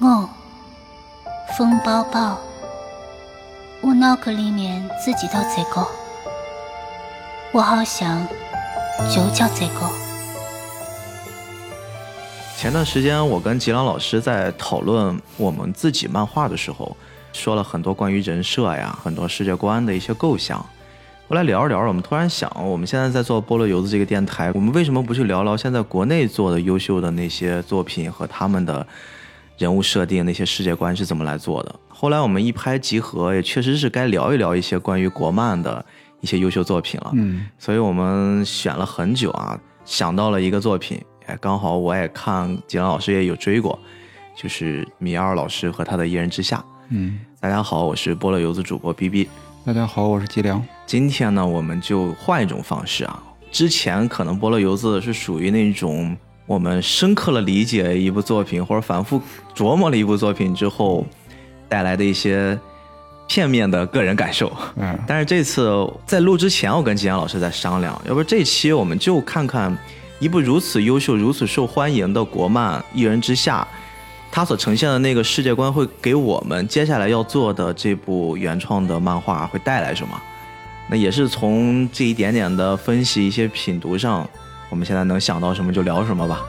我，风包包，我脑壳里面只记得这个，我好像就叫这个。前段时间我跟吉良老师在讨论我们自己漫画的时候，说了很多关于人设呀、很多世界观的一些构想。后来聊着聊着，我们突然想，我们现在在做菠萝油子这个电台，我们为什么不去聊聊现在国内做的优秀的那些作品和他们的人物设定、那些世界观是怎么来做的？后来我们一拍即合，也确实是该聊一聊一些关于国漫的一些优秀作品了。嗯，所以我们选了很久啊，想到了一个作品，哎，刚好我也看吉良老师也有追过，就是米二老师和他的《一人之下》。嗯，大家好，我是菠萝油子主播 B B。大家好，我是吉良。今天呢，我们就换一种方式啊。之前可能菠萝油子是属于那种我们深刻了理解一部作品，或者反复琢磨了一部作品之后带来的一些片面的个人感受。嗯，但是这次在录之前，我跟吉阳老师在商量，要不这期我们就看看一部如此优秀、如此受欢迎的国漫《一人之下》，它所呈现的那个世界观会给我们接下来要做的这部原创的漫画会带来什么？那也是从这一点点的分析一些品读上，我们现在能想到什么就聊什么吧。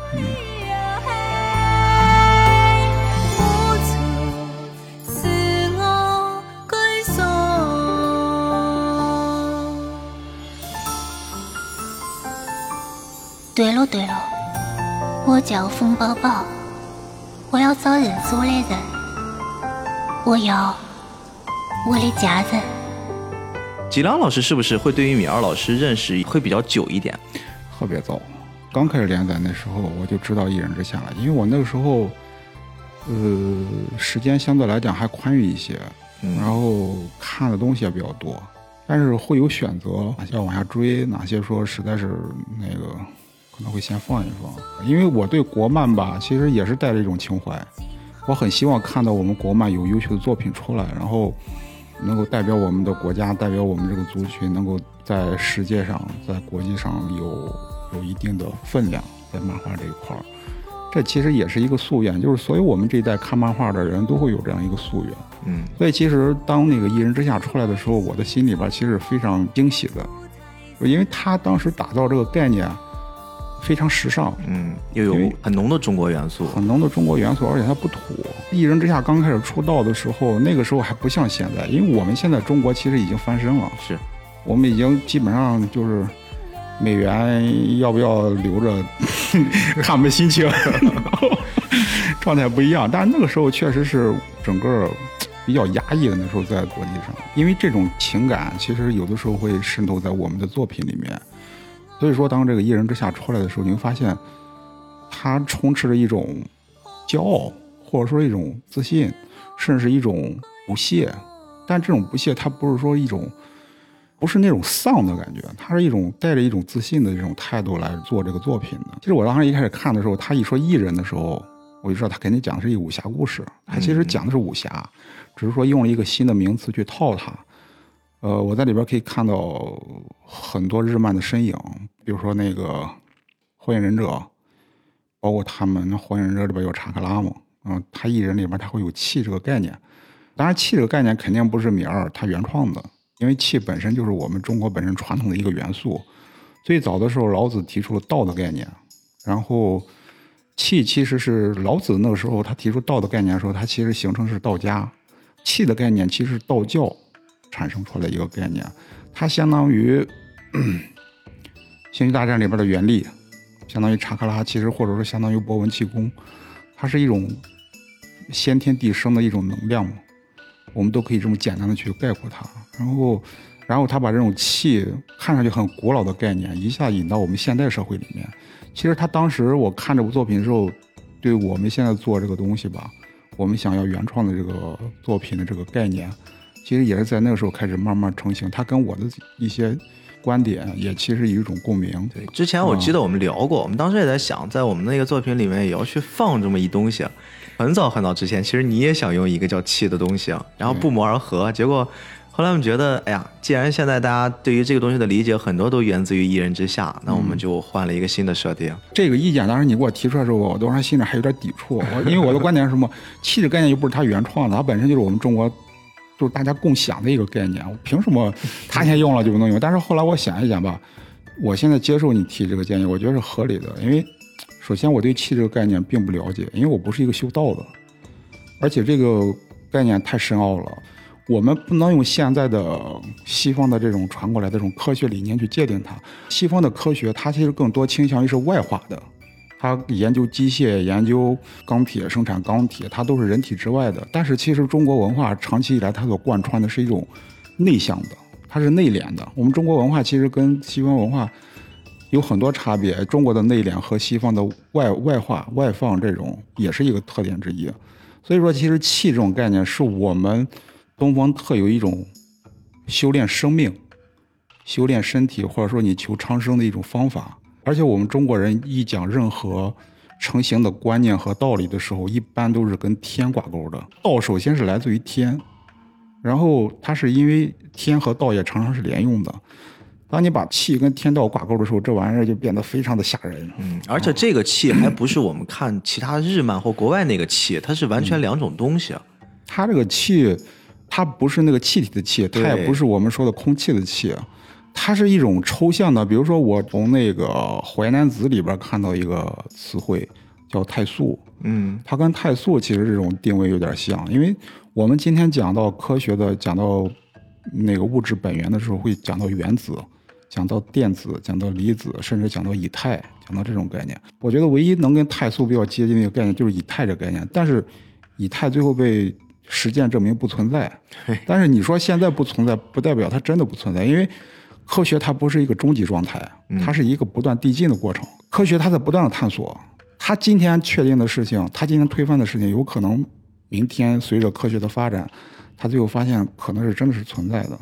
对了对了，我叫风宝宝，我要找认识我的人，我要我的家人。吉良老师是不是会对于米二老师认识会比较久一点？特别早，刚开始连载那时候我就知道《一人之下》了，因为我那个时候，呃，时间相对来讲还宽裕一些，嗯然后看的东西也比较多，但是会有选择，哪些要往下追，哪些说实在是那个可能会先放一放，因为我对国漫吧，其实也是带着一种情怀，我很希望看到我们国漫有优秀的作品出来，然后能够代表我们的国家，代表我们这个族群，能够在世界上、在国际上有有一定的分量，在漫画这一块儿。这其实也是一个夙愿，就是所有我们这一代看漫画的人都会有这样一个夙愿。嗯所以其实当那个《一人之下》出来的时候，我的心里边其实是非常惊喜的，因为他当时打造这个概念非常时尚，嗯，又有很浓的中国元素。很浓的中国元素，而且它不土。一人之下刚开始出道的时候，那个时候还不像现在，因为我们现在中国其实已经翻身了，是，我们已经基本上就是美元要不要留着，看我们心情，状态不一样。但是那个时候确实是整个比较压抑的，那时候在国际上，因为这种情感其实有的时候会渗透在我们的作品里面。所以说，当这个《一人之下》出来的时候，你会发现，它充斥着一种骄傲，或者说一种自信，甚至是一种不屑。但这种不屑，它不是说一种，不是那种丧的感觉，它是一种带着一种自信的这种态度来做这个作品的。其实我当时一开始看的时候，他一说艺人的时候，我就知道他肯定讲的是一个武侠故事。他其实讲的是武侠，只是说用了一个新的名词去套它。呃，我在里边可以看到很多日漫的身影，比如说那个《火影忍者》，包括他们《火影忍者》里边有查克拉嘛，嗯，他艺人里边他会有气这个概念。当然，气这个概念肯定不是米二他原创的，因为气本身就是我们中国本身传统的一个元素。最早的时候，老子提出了道的概念，然后气其实是老子那个时候他提出道的概念的时候，他其实形成是道家，气的概念其实是道教产生出来一个概念，它相当于《星际大战》里边的原力，相当于查克拉，其实或者说相当于波纹气功，它是一种先天地生的一种能量，我们都可以这么简单的去概括它。然后，然后他把这种气看上去很古老的概念，一下引到我们现代社会里面。其实他当时我看这部作品的时候，对我们现在做这个东西吧，我们想要原创的这个作品的这个概念，其实也是在那个时候开始慢慢成型。他跟我的一些观点也其实有一种共鸣。对，之前我记得我们聊过，我们当时也在想，在我们那个作品里面也要去放这么一东西。很早很早之前，其实你也想用一个叫气的东西啊，然后不谋而合，结果后来我们觉得，哎呀，既然现在大家对于这个东西的理解很多都源自于一人之下，那我们就换了一个新的设定。这个意见当时你给我提出来的时候，我当时心里还有点抵触，我因为我的观点是什么？气质概念又不是他原创的，它本身就是我们中国就是大家共享的一个概念，我凭什么他先用了就不能用？但是后来我想一想吧，我现在接受你提这个建议，我觉得是合理的，因为首先我对气这个概念并不了解，因为我不是一个修道的，而且这个概念太深奥了。我们不能用现在的西方的这种传过来的这种科学理念去界定它。西方的科学，它其实更多倾向于是外化的，它研究机械、研究钢铁、生产钢铁，它都是人体之外的。但是其实中国文化长期以来，它所贯穿的是一种内向的，它是内敛的。我们中国文化其实跟西方文化有很多差别，中国的内敛和西方的外外化、外放这种也是一个特点之一。所以说，其实气这种概念是我们。东方特有一种修炼生命、修炼身体，或者说你求长生的一种方法。而且我们中国人一讲任何成型的观念和道理的时候，一般都是跟天挂钩的。道首先是来自于天，然后它是因为天和道也常常是连用的。当你把气跟天道挂钩的时候，这玩意儿就变得非常的吓人。嗯，而且这个气还不是我们看其他日漫或国外那个气，它是完全两种东西。它这个气。它不是那个气体的气，它也不是我们说的空气的气，它是一种抽象的。比如说，我从那个《淮南子》里边看到一个词汇叫太素，嗯，它跟太素其实这种定位有点像。因为我们今天讲到科学的，讲到那个物质本源的时候，会讲到原子，讲到电子，讲到离子，甚至讲到以太，讲到这种概念。我觉得唯一能跟态素比较接近的一个概念就是以太这概念，但是以太最后被。实践证明不存在，但是你说现在不存在，不代表它真的不存在，因为科学它不是一个终极状态，它是一个不断递进的过程。科学它在不断的探索，它今天确定的事情，它今天推翻的事情，有可能明天随着科学的发展，它最后发现可能是真的是存在的。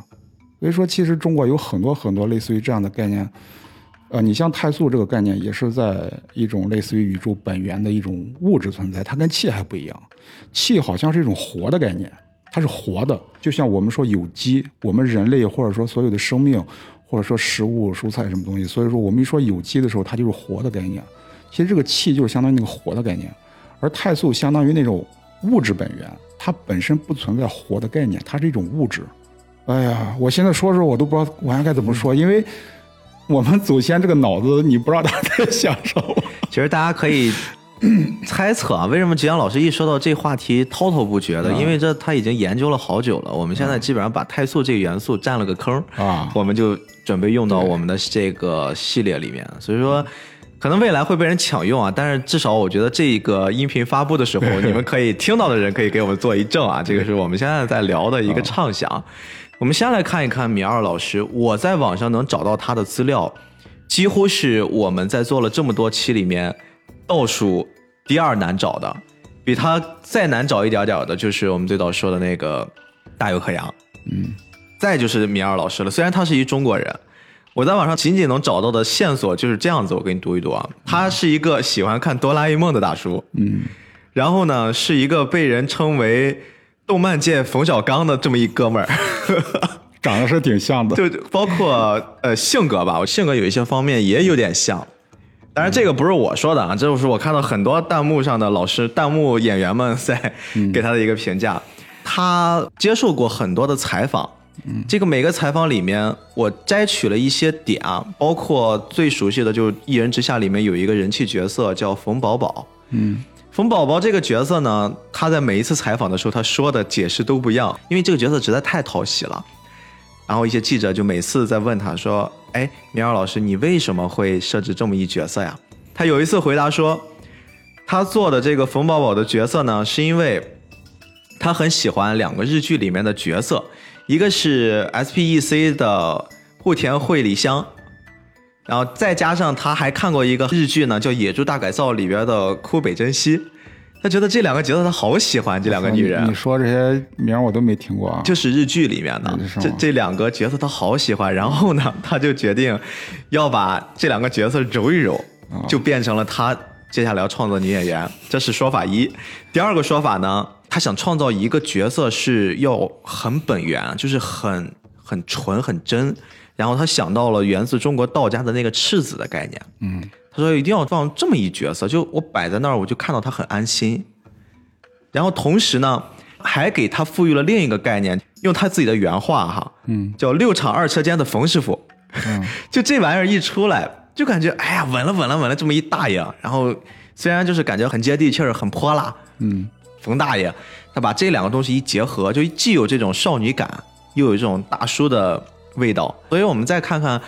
所以说，其实中国有很多很多类似于这样的概念。呃，你像态素这个概念，也是在一种类似于宇宙本源的一种物质存在，它跟气还不一样。气好像是一种活的概念，它是活的，就像我们说有机，我们人类或者说所有的生命，或者说食物、蔬菜什么东西，所以说我们一说有机的时候，它就是活的概念。其实这个气就是相当于那个活的概念，而态素相当于那种物质本源，它本身不存在活的概念，它是一种物质。哎呀，我现在说说，我都不知道我还该怎么说，因为。我们祖先这个脑子，你不知道他在想什么。其实大家可以猜测啊，为什么吉阳老师一说到这话题滔滔不绝的？因为这他已经研究了好久了。我们现在基本上把态素这个元素占了个坑啊，我们就准备用到我们的这个系列里面。所以说，可能未来会被人抢用啊。但是至少我觉得这个音频发布的时候，你们可以听到的人可以给我们做一证啊。这个是我们现在在聊的一个畅想。我们先来看一看米二老师，我在网上能找到他的资料，几乎是我们在做了这么多期里面倒数第二难找的，比他再难找一点点的，就是我们最早说的那个大有可洋，嗯，再就是米二老师了。虽然他是一中国人，我在网上仅仅能找到的线索就是这样子，我给你读一读啊，他是一个喜欢看哆啦 A 梦的大叔，嗯，然后呢是一个被人称为。动漫界冯小刚的这么一哥们儿，长得是挺像的，就包括呃性格吧，我性格有一些方面也有点像。当然这个不是我说的啊，这就是我看到很多弹幕上的老师、弹幕演员们在给他的一个评价。他接受过很多的采访，这个每个采访里面我摘取了一些点啊，包括最熟悉的就是《一人之下》里面有一个人气角色叫冯宝宝，嗯。冯宝宝这个角色呢，他在每一次采访的时候，他说的解释都不一样，因为这个角色实在太讨喜了。然后一些记者就每次在问他说：“哎，明儿老师，你为什么会设置这么一角色呀？”他有一次回答说：“他做的这个冯宝宝的角色呢，是因为他很喜欢两个日剧里面的角色，一个是 S.P.E.C 的户田惠梨香。”然后再加上他还看过一个日剧呢，叫《野猪大改造》里边的枯北真希，他觉得这两个角色他好喜欢这两个女人。你说这些名我都没听过啊，就是日剧里面的这这两个角色他好喜欢，然后呢 他就决定要把这两个角色揉一揉，就变成了他接下来要创作女演员。这是说法一。第二个说法呢，他想创造一个角色是要很本源，就是很很纯很真。然后他想到了源自中国道家的那个赤子的概念。嗯，他说一定要放这么一角色，就我摆在那儿，我就看到他很安心。然后同时呢，还给他赋予了另一个概念，用他自己的原话哈，嗯叫六场二车间的冯师傅。嗯 就这玩意儿一出来，就感觉哎呀，稳了稳了稳了，这么一大爷。然后虽然就是感觉很接地气儿，很泼辣，嗯冯大爷，他把这两个东西一结合，就既有这种少女感，又有这种大叔的味道。所以我们再看看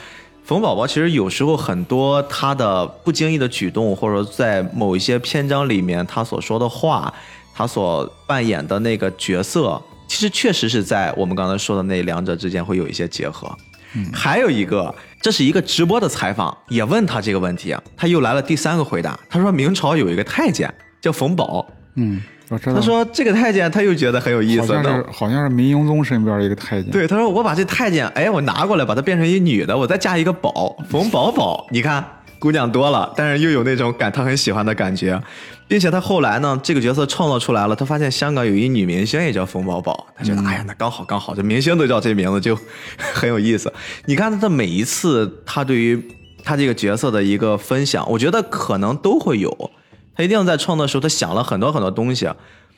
冯宝宝，其实有时候很多他的不经意的举动，或者说在某一些篇章里面他所说的话，他所扮演的那个角色，其实确实是在我们刚才说的那两者之间会有一些结合。嗯还有一个，这是一个直播的采访，也问他这个问题，他又来了第三个回答。他说明朝有一个太监叫冯宝，嗯，他说这个太监他又觉得很有意思好像是呢。好像是明英宗身边的一个太监。对，他说我把这太监，哎，我拿过来，把它变成一女的，我再加一个宝，冯宝宝，你看姑娘多了，但是又有那种感他很喜欢的感觉，并且他后来呢，这个角色创造出来了，他发现香港有一女明星也叫冯宝宝，他觉得、哎呀，那刚好刚好，这明星都叫这名字就很有意思。你看他的每一次，他对于他这个角色的一个分享，我觉得可能都会有，他一定在创作的时候，他想了很多很多东西，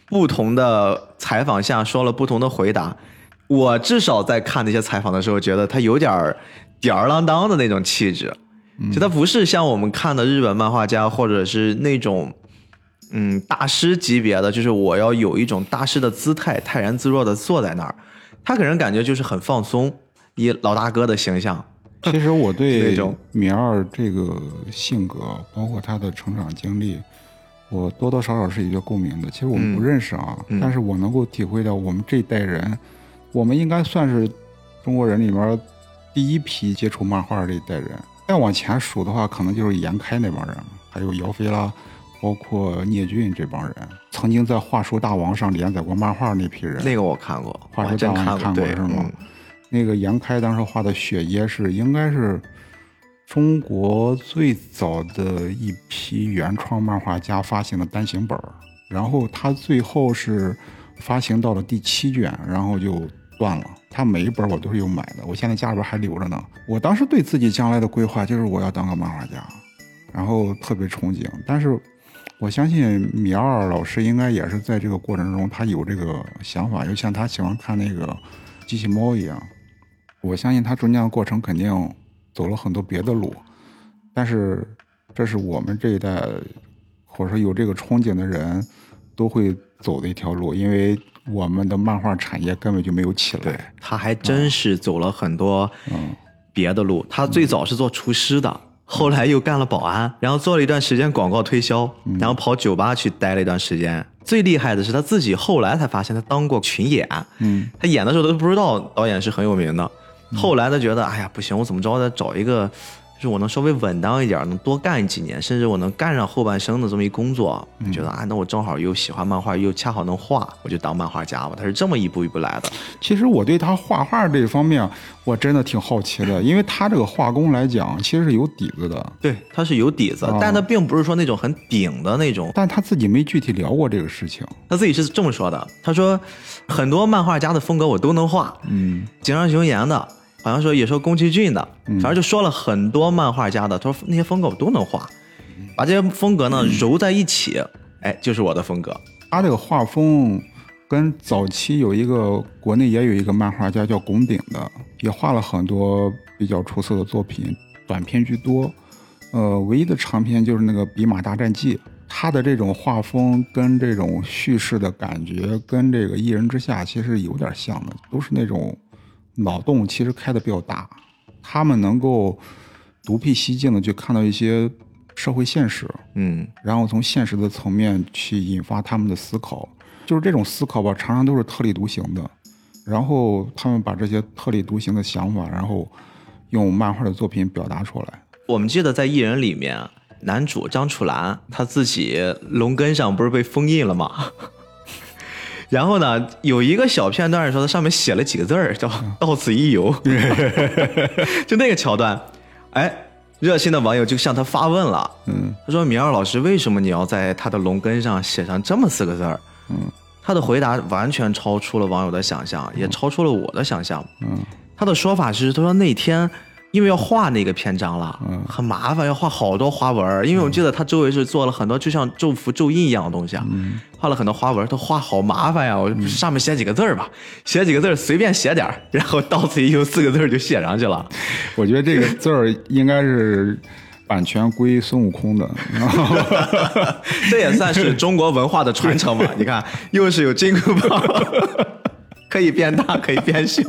不同的采访下说了不同的回答。我至少在看那些采访的时候，觉得他有点儿吊儿郎当的那种气质，就他不是像我们看的日本漫画家或者是那种嗯大师级别的，就是我要有一种大师的姿态，泰然自若的坐在那儿。他给人感觉就是很放松，以老大哥的形象。其实我 对米二这个性格，包括他的成长经历，我多多少少是一个共鸣的。其实我们不认识啊，嗯但是我能够体会到我们这一代人，我们应该算是中国人里面第一批接触漫画这一代人。再往前数的话，可能就是严开那帮人，还有姚飞啦，包括聂俊这帮人，曾经在《画书大王》上连载过漫画那批人。那个我看过，画书大王看过是吗嗯？那个严开当时画的雪耶是应该是中国最早的一批原创漫画家发行的单行本儿，然后他最后是发行到了第七卷，然后就断了。他每一本我都是有买的，我现在家里边还留着呢。我当时对自己将来的规划就是我要当个漫画家，然后特别憧憬，但是。我相信米二老师应该也是在这个过程中，他有这个想法，就像他喜欢看那个机器猫一样。我相信他中间的过程肯定走了很多别的路，但是这是我们这一代或者说有这个憧憬的人都会走的一条路，因为我们的漫画产业根本就没有起对来。，他还真是走了很多嗯别的路。他最早是做厨师的，后来又干了保安，然后做了一段时间广告推销，然后跑酒吧去待了一段时间。最厉害的是他自己后来才发现，他当过群演。嗯他演的时候都不知道导演是很有名的，后来他觉得，哎呀，不行，我怎么着得找一个，就是我能稍微稳当一点，能多干几年，甚至我能干上后半生的这么一工作。我觉得啊，那我正好又喜欢漫画，又恰好能画，我就当漫画家吧。他是这么一步一步来的。其实我对他画画这方面，我真的挺好奇的，因为他这个画工来讲，其实是有底子的，对，他是有底子，哦但他并不是说那种很顶的那种。但他自己没具体聊过这个事情。他自己是这么说的，他说很多漫画家的风格我都能画，嗯井上雄彦的，好像说也说宫崎骏的，反正就说了很多漫画家的，他说那些风格我都能画，把这些风格呢揉在一起，哎，就是我的风格。他这个画风跟早期有一个国内也有一个漫画家叫龚鼎的，也画了很多比较出色的作品，短篇居多。呃，唯一的长篇就是那个《比马大战记》，他的这种画风跟这种叙事的感觉，跟这个《一人之下》其实有点像的，都是那种脑洞其实开的比较大，他们能够独辟蹊径的去看到一些社会现实，嗯，然后从现实的层面去引发他们的思考，就是这种思考吧，常常都是特立独行的。然后他们把这些特立独行的想法，然后用漫画的作品表达出来。我们记得在《艺人》里面，男主张楚岚他自己龙根上不是被封印了吗？然后呢，有一个小片段说，他上面写了几个字儿，叫“到此一游” 就那个桥段，哎，热心的网友就向他发问了，嗯。他说：“米二老师，为什么你要在他的龙根上写上这么四个字儿？”嗯，他的回答完全超出了网友的想象，也超出了我的想象。嗯。他的说法是，他说那天因为要画那个篇章了，嗯很麻烦，要画好多花纹儿。因为我记得他周围是做了很多就像咒符、咒印一样的东西啊，嗯画了很多花纹儿，他画好麻烦呀。我上面写几个字儿吧，写几个字儿随便写点儿，然后到此一游四个字儿就写上去了。我觉得这个字儿应该是版权归孙悟空的。这也算是中国文化的传承嘛？你看，又是有金箍棒，可以变大，可以变小，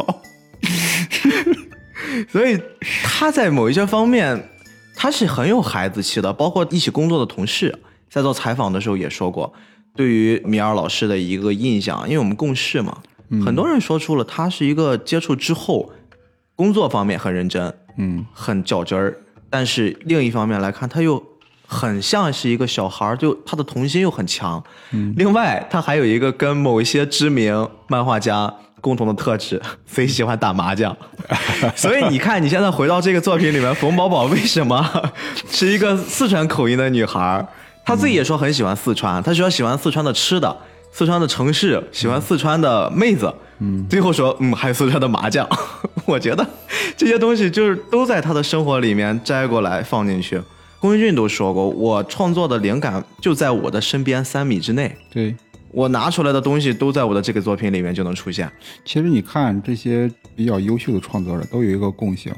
所以他在某一些方面，他是很有孩子气的。包括一起工作的同事，在做采访的时候也说过，对于米尔老师的一个印象，因为我们共事嘛，很多人说出了他是一个接触之后，工作方面很认真，嗯很较真儿，但是另一方面来看，他又很像是一个小孩儿，就他的童心又很强。嗯，另外他还有一个跟某一些知名漫画家共同的特质，贼喜欢打麻将。所以你看，你现在回到这个作品里面，冯宝宝为什么 是一个四川口音的女孩？她自己也说很喜欢四川，她说喜欢四川的吃的。四川的城市，喜欢四川的妹子，嗯，最后说，嗯，还有四川的麻将，我觉得这些东西就是都在她的生活里面摘过来放进去。宫崎骏都说过，我创作的灵感就在我的身边三米之内，对，我拿出来的东西都在我的这个作品里面就能出现。其实你看这些比较优秀的创作者都有一个共性，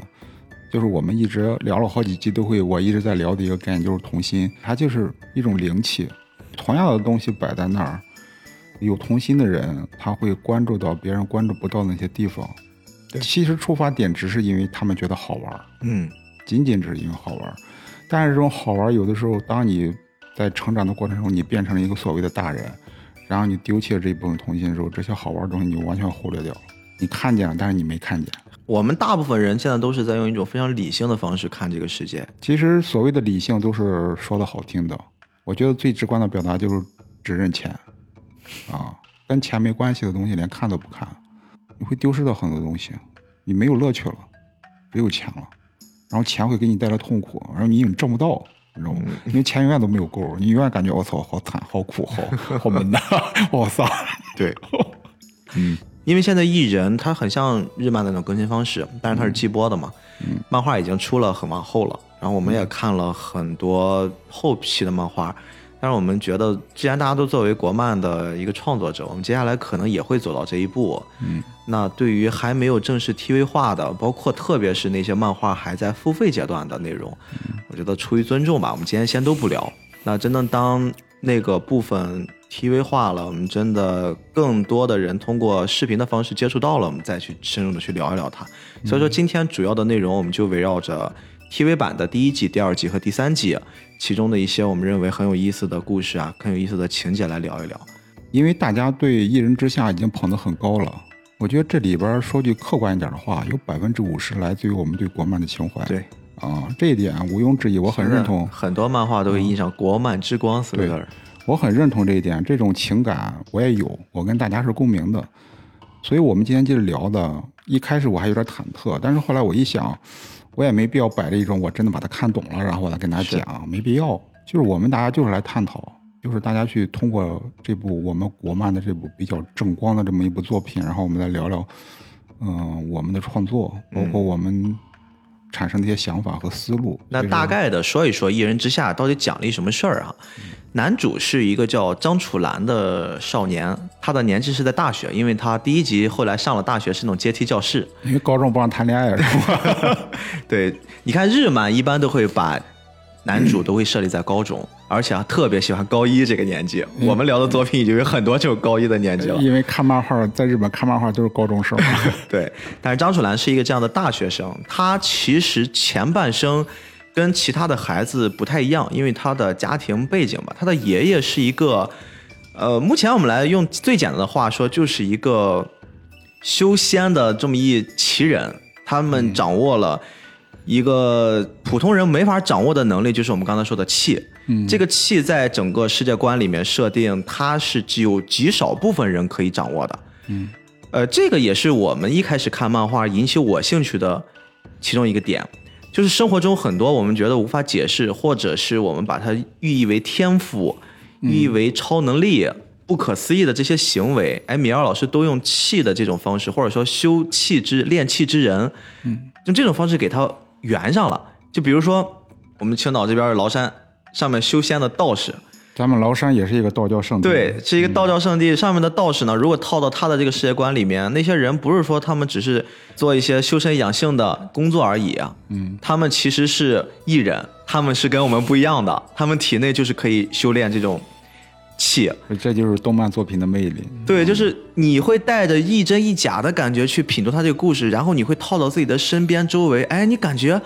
就是我们一直聊了好几集都会，我一直在聊的一个概念就是童心，它就是一种灵气。同样的东西摆在那儿，有童心的人他会关注到别人关注不到的那些地方。其实出发点只是因为他们觉得好玩，嗯，仅仅只是因为好玩。但是这种好玩，有的时候当你在成长的过程中，你变成了一个所谓的大人，然后你丢弃了这一部分童心的时候，这些好玩的东西你就完全忽略掉了。你看见了，但是你没看见。我们大部分人现在都是在用一种非常理性的方式看这个世界。其实所谓的理性都是说的好听的，我觉得最直观的表达就是只认钱，啊，跟钱没关系的东西连看都不看，你会丢失掉很多东西，你没有乐趣了，只有钱了，然后钱会给你带来痛苦，然后你永远挣不到，你知道吗？因为钱永远都没有够，你永远感觉我操，好惨，好苦，好 好闷呐，我好丧。对，嗯，因为现在艺人他很像日漫的那种更新方式，但是它是季播的嘛，嗯，漫画已经出了很往后了，然后我们也看了很多后期的漫画，但是我们觉得，既然大家都作为国漫的一个创作者，我们接下来可能也会走到这一步，嗯，那对于还没有正式 TV 化的，包括特别是那些漫画还在付费阶段的内容，我觉得出于尊重吧，我们今天先都不聊。那真的当那个部分 TV 化了，我们真的更多的人通过视频的方式接触到了，我们再去深入的去聊一聊它。所以说今天主要的内容，我们就围绕着 TV 版的第一季、第二季和第三季其中的一些我们认为很有意思的故事啊，很有意思的情节来聊一聊。因为大家对《一人之下》已经捧得很高了，我觉得这里边说句客观一点的话，有百分之五十来自于我们对国漫的情怀。对，啊，这一点毋庸置疑，我很认同。很多漫画都会印上“国漫之光”四个字。我很认同这一点，这种情感我也有，我跟大家是共鸣的。所以，我们今天接着聊的，一开始我还有点忐忑，但是后来我一想，我也没必要摆着一种我真的把它看懂了，然后我来跟大家讲，没必要。就是我们大家就是来探讨，就是大家去通过这部我们国漫的这部比较正光的这么一部作品，然后我们来聊聊，嗯、我们的创作，包括我们产生的一些想法和思路。那大概的说一说《一人之下》到底讲了一什么事儿啊？男主是一个叫张楚岚的少年，他的年纪是在大学，因为他第一集后来上了大学是那种阶梯教室。因为高中不让谈恋爱是吧？对，你看日漫一般都会把男主都会设立在高中，而且还特别喜欢高一这个年纪。我们聊的作品已经有很多就是高一的年纪了。因为看漫画，在日本看漫画都是高中生嘛。对，但是张楚岚是一个这样的大学生，他其实前半生跟其他的孩子不太一样，因为他的家庭背景吧，他的爷爷是一个，呃，目前我们来用最简单的话说，就是一个修仙的这么一奇人，他们掌握了。一个普通人没法掌握的能力，就是我们刚才说的气。嗯这个气在整个世界观里面设定，它是只有极少部分人可以掌握的。嗯，呃，这个也是我们一开始看漫画引起我兴趣的其中一个点，就是生活中很多我们觉得无法解释，或者是我们把它寓意为天赋、寓意为超能力不可思议的这些行为，哎，米二老师都用气的这种方式，或者说修气之练气之人，嗯，用这种方式给它圆上了。就比如说我们青岛这边的崂山上面修仙的道士，咱们崂山也是一个道教圣地，对，是一个道教圣地。上面的道士呢，如果套到他的这个世界观里面，那些人不是说他们只是做一些修身养性的工作而已啊，嗯，他们其实是艺人，他们是跟我们不一样的，他们体内就是可以修炼这种气。这就是动漫作品的魅力。对，就是你会带着一真一假的感觉去品读他这个故事，然后你会套到自己的身边周围，哎，你感觉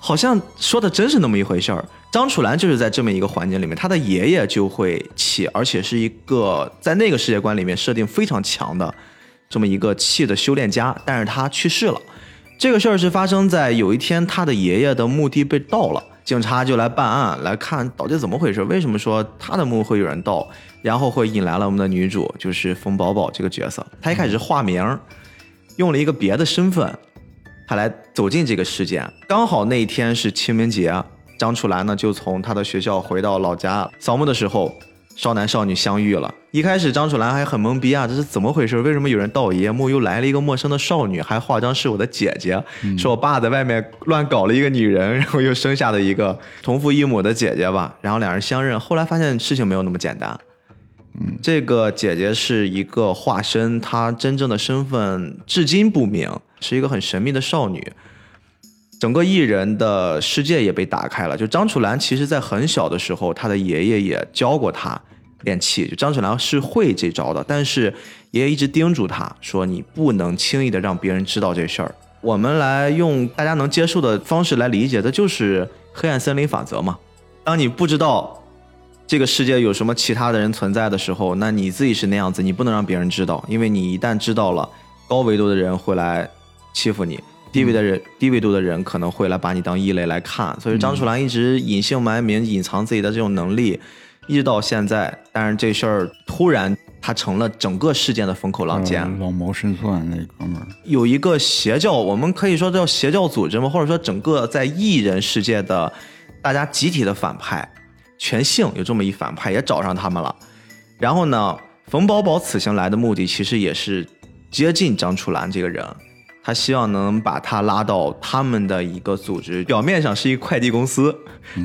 好像说的真是那么一回事儿。张楚岚就是在这么一个环境里面，他的爷爷就会气，而且是一个在那个世界观里面设定非常强的这么一个气的修炼家，但是他去世了。这个事儿是发生在有一天他的爷爷的墓地被盗了，警察就来办案，来看到底怎么回事，为什么说他的墓会有人盗，然后会引来了我们的女主，就是冯宝宝这个角色。她一开始化名，用了一个别的身份，她来走进这个事件。刚好那一天是清明节，张楚岚呢就从他的学校回到老家扫墓的时候，少男少女相遇了。一开始张楚岚还很懵逼啊，这是怎么回事？为什么有人盗我爷爷墓，又来了一个陌生的少女，还化妆是我的姐姐，说我爸在外面乱搞了一个女人，然后又生下了一个同父异母的姐姐吧。然后两人相认，后来发现事情没有那么简单。嗯，这个姐姐是一个化身，她真正的身份至今不明，是一个很神秘的少女。整个艺人的世界也被打开了。就张楚岚，其实在很小的时候，她的爷爷也教过她练气。就张楚岚是会这招的，但是爷爷一直叮嘱她说：“你不能轻易的让别人知道这事儿。”我们来用大家能接受的方式来理解的，就是黑暗森林法则嘛。当你不知道这个世界有什么其他的人存在的时候，那你自己是那样子，你不能让别人知道，因为你一旦知道了，高维度的人会来欺负你。低维的人，低维度的人可能会来把你当异类来看，所以张楚岚一直隐姓埋名，隐藏自己的这种能力，一直到现在。但是这事儿突然，他成了整个事件的风口浪尖。呃老谋深算那哥们儿，有一个邪教，我们可以说叫邪教组织吗？或者说整个在艺人世界的大家集体的反派，全性有这么一反派也找上他们了。然后呢，冯宝宝此行来的目的其实也是接近张楚岚这个人，他希望能把他拉到他们的一个组织，表面上是一个快递公司，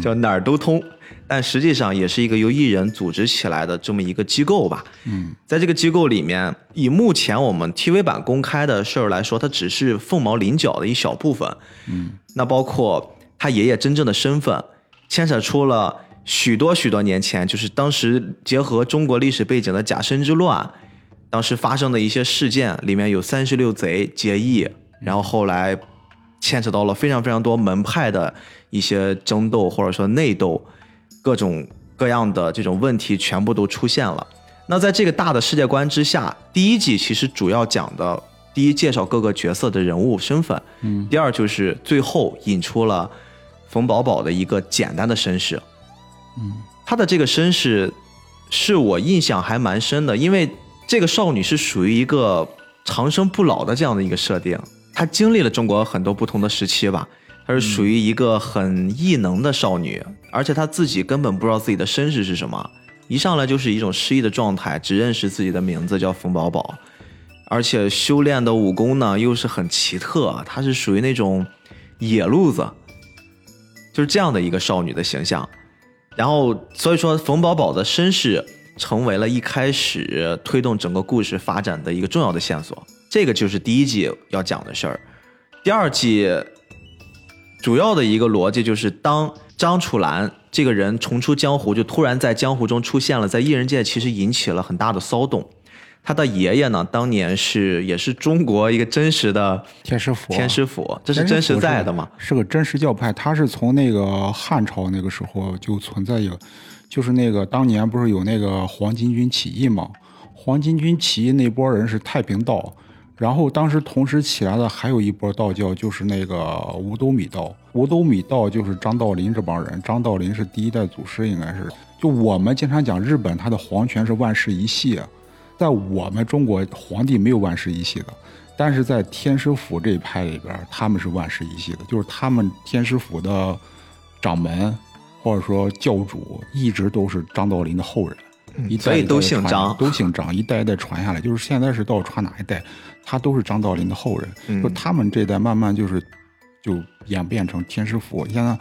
叫哪儿都通，但实际上也是一个由艺人组织起来的这么一个机构吧。嗯，在这个机构里面，以目前我们 TV 版公开的事儿来说，它只是凤毛麟角的一小部分。嗯，那包括他爷爷真正的身份，牵扯出了许多许多年前，就是当时结合中国历史背景的甲申之乱，当时发生的一些事件，里面有三十六贼结义，然后后来牵扯到了非常非常多门派的一些争斗或者说内斗，各种各样的这种问题全部都出现了。那在这个大的世界观之下，第一季其实主要讲的，第一介绍各个角色的人物身份，嗯，第二就是最后引出了冯宝宝的一个简单的身世，嗯，他的这个身世是我印象还蛮深的，因为这个少女是属于一个长生不老的这样的一个设定，她经历了中国很多不同的时期吧，她是属于一个很异能的少女，而且她自己根本不知道自己的身世是什么，一上来就是一种失忆的状态，只认识自己的名字叫冯宝宝，而且修炼的武功呢又是很奇特，她是属于那种野路子，就是这样的一个少女的形象。然后，所以说冯宝宝的身世成为了一开始推动整个故事发展的一个重要的线索。这个就是第一季要讲的事儿。第二季主要的一个逻辑就是，当张楚岚这个人重出江湖，就突然在江湖中出现了，在艺人界其实引起了很大的骚动。他的爷爷呢，当年是也是中国一个真实的天师府，天师府，这是真实在的嘛？是个真实教派，他是从那个汉朝那个时候就存在有，就是那个当年不是有那个黄巾军起义嘛？黄巾军起义那波人是太平道，然后当时同时起来的还有一波道教，就是那个五斗米道。五斗米道就是张道陵这帮人，张道陵是第一代祖师，应该是。就我们经常讲日本，他的皇权是万世一系。在我们中国，皇帝没有万世一系的，但是在天师府这一派里边，他们是万世一系的，就是他们天师府的掌门或者说教主一直都是张道陵的后人，一代所以都一代传姓张都姓张，一代一代传下来。就是现在是到传哪一代，他都是张道陵的后人。嗯就他们这代慢慢就是就演变成天师府。现在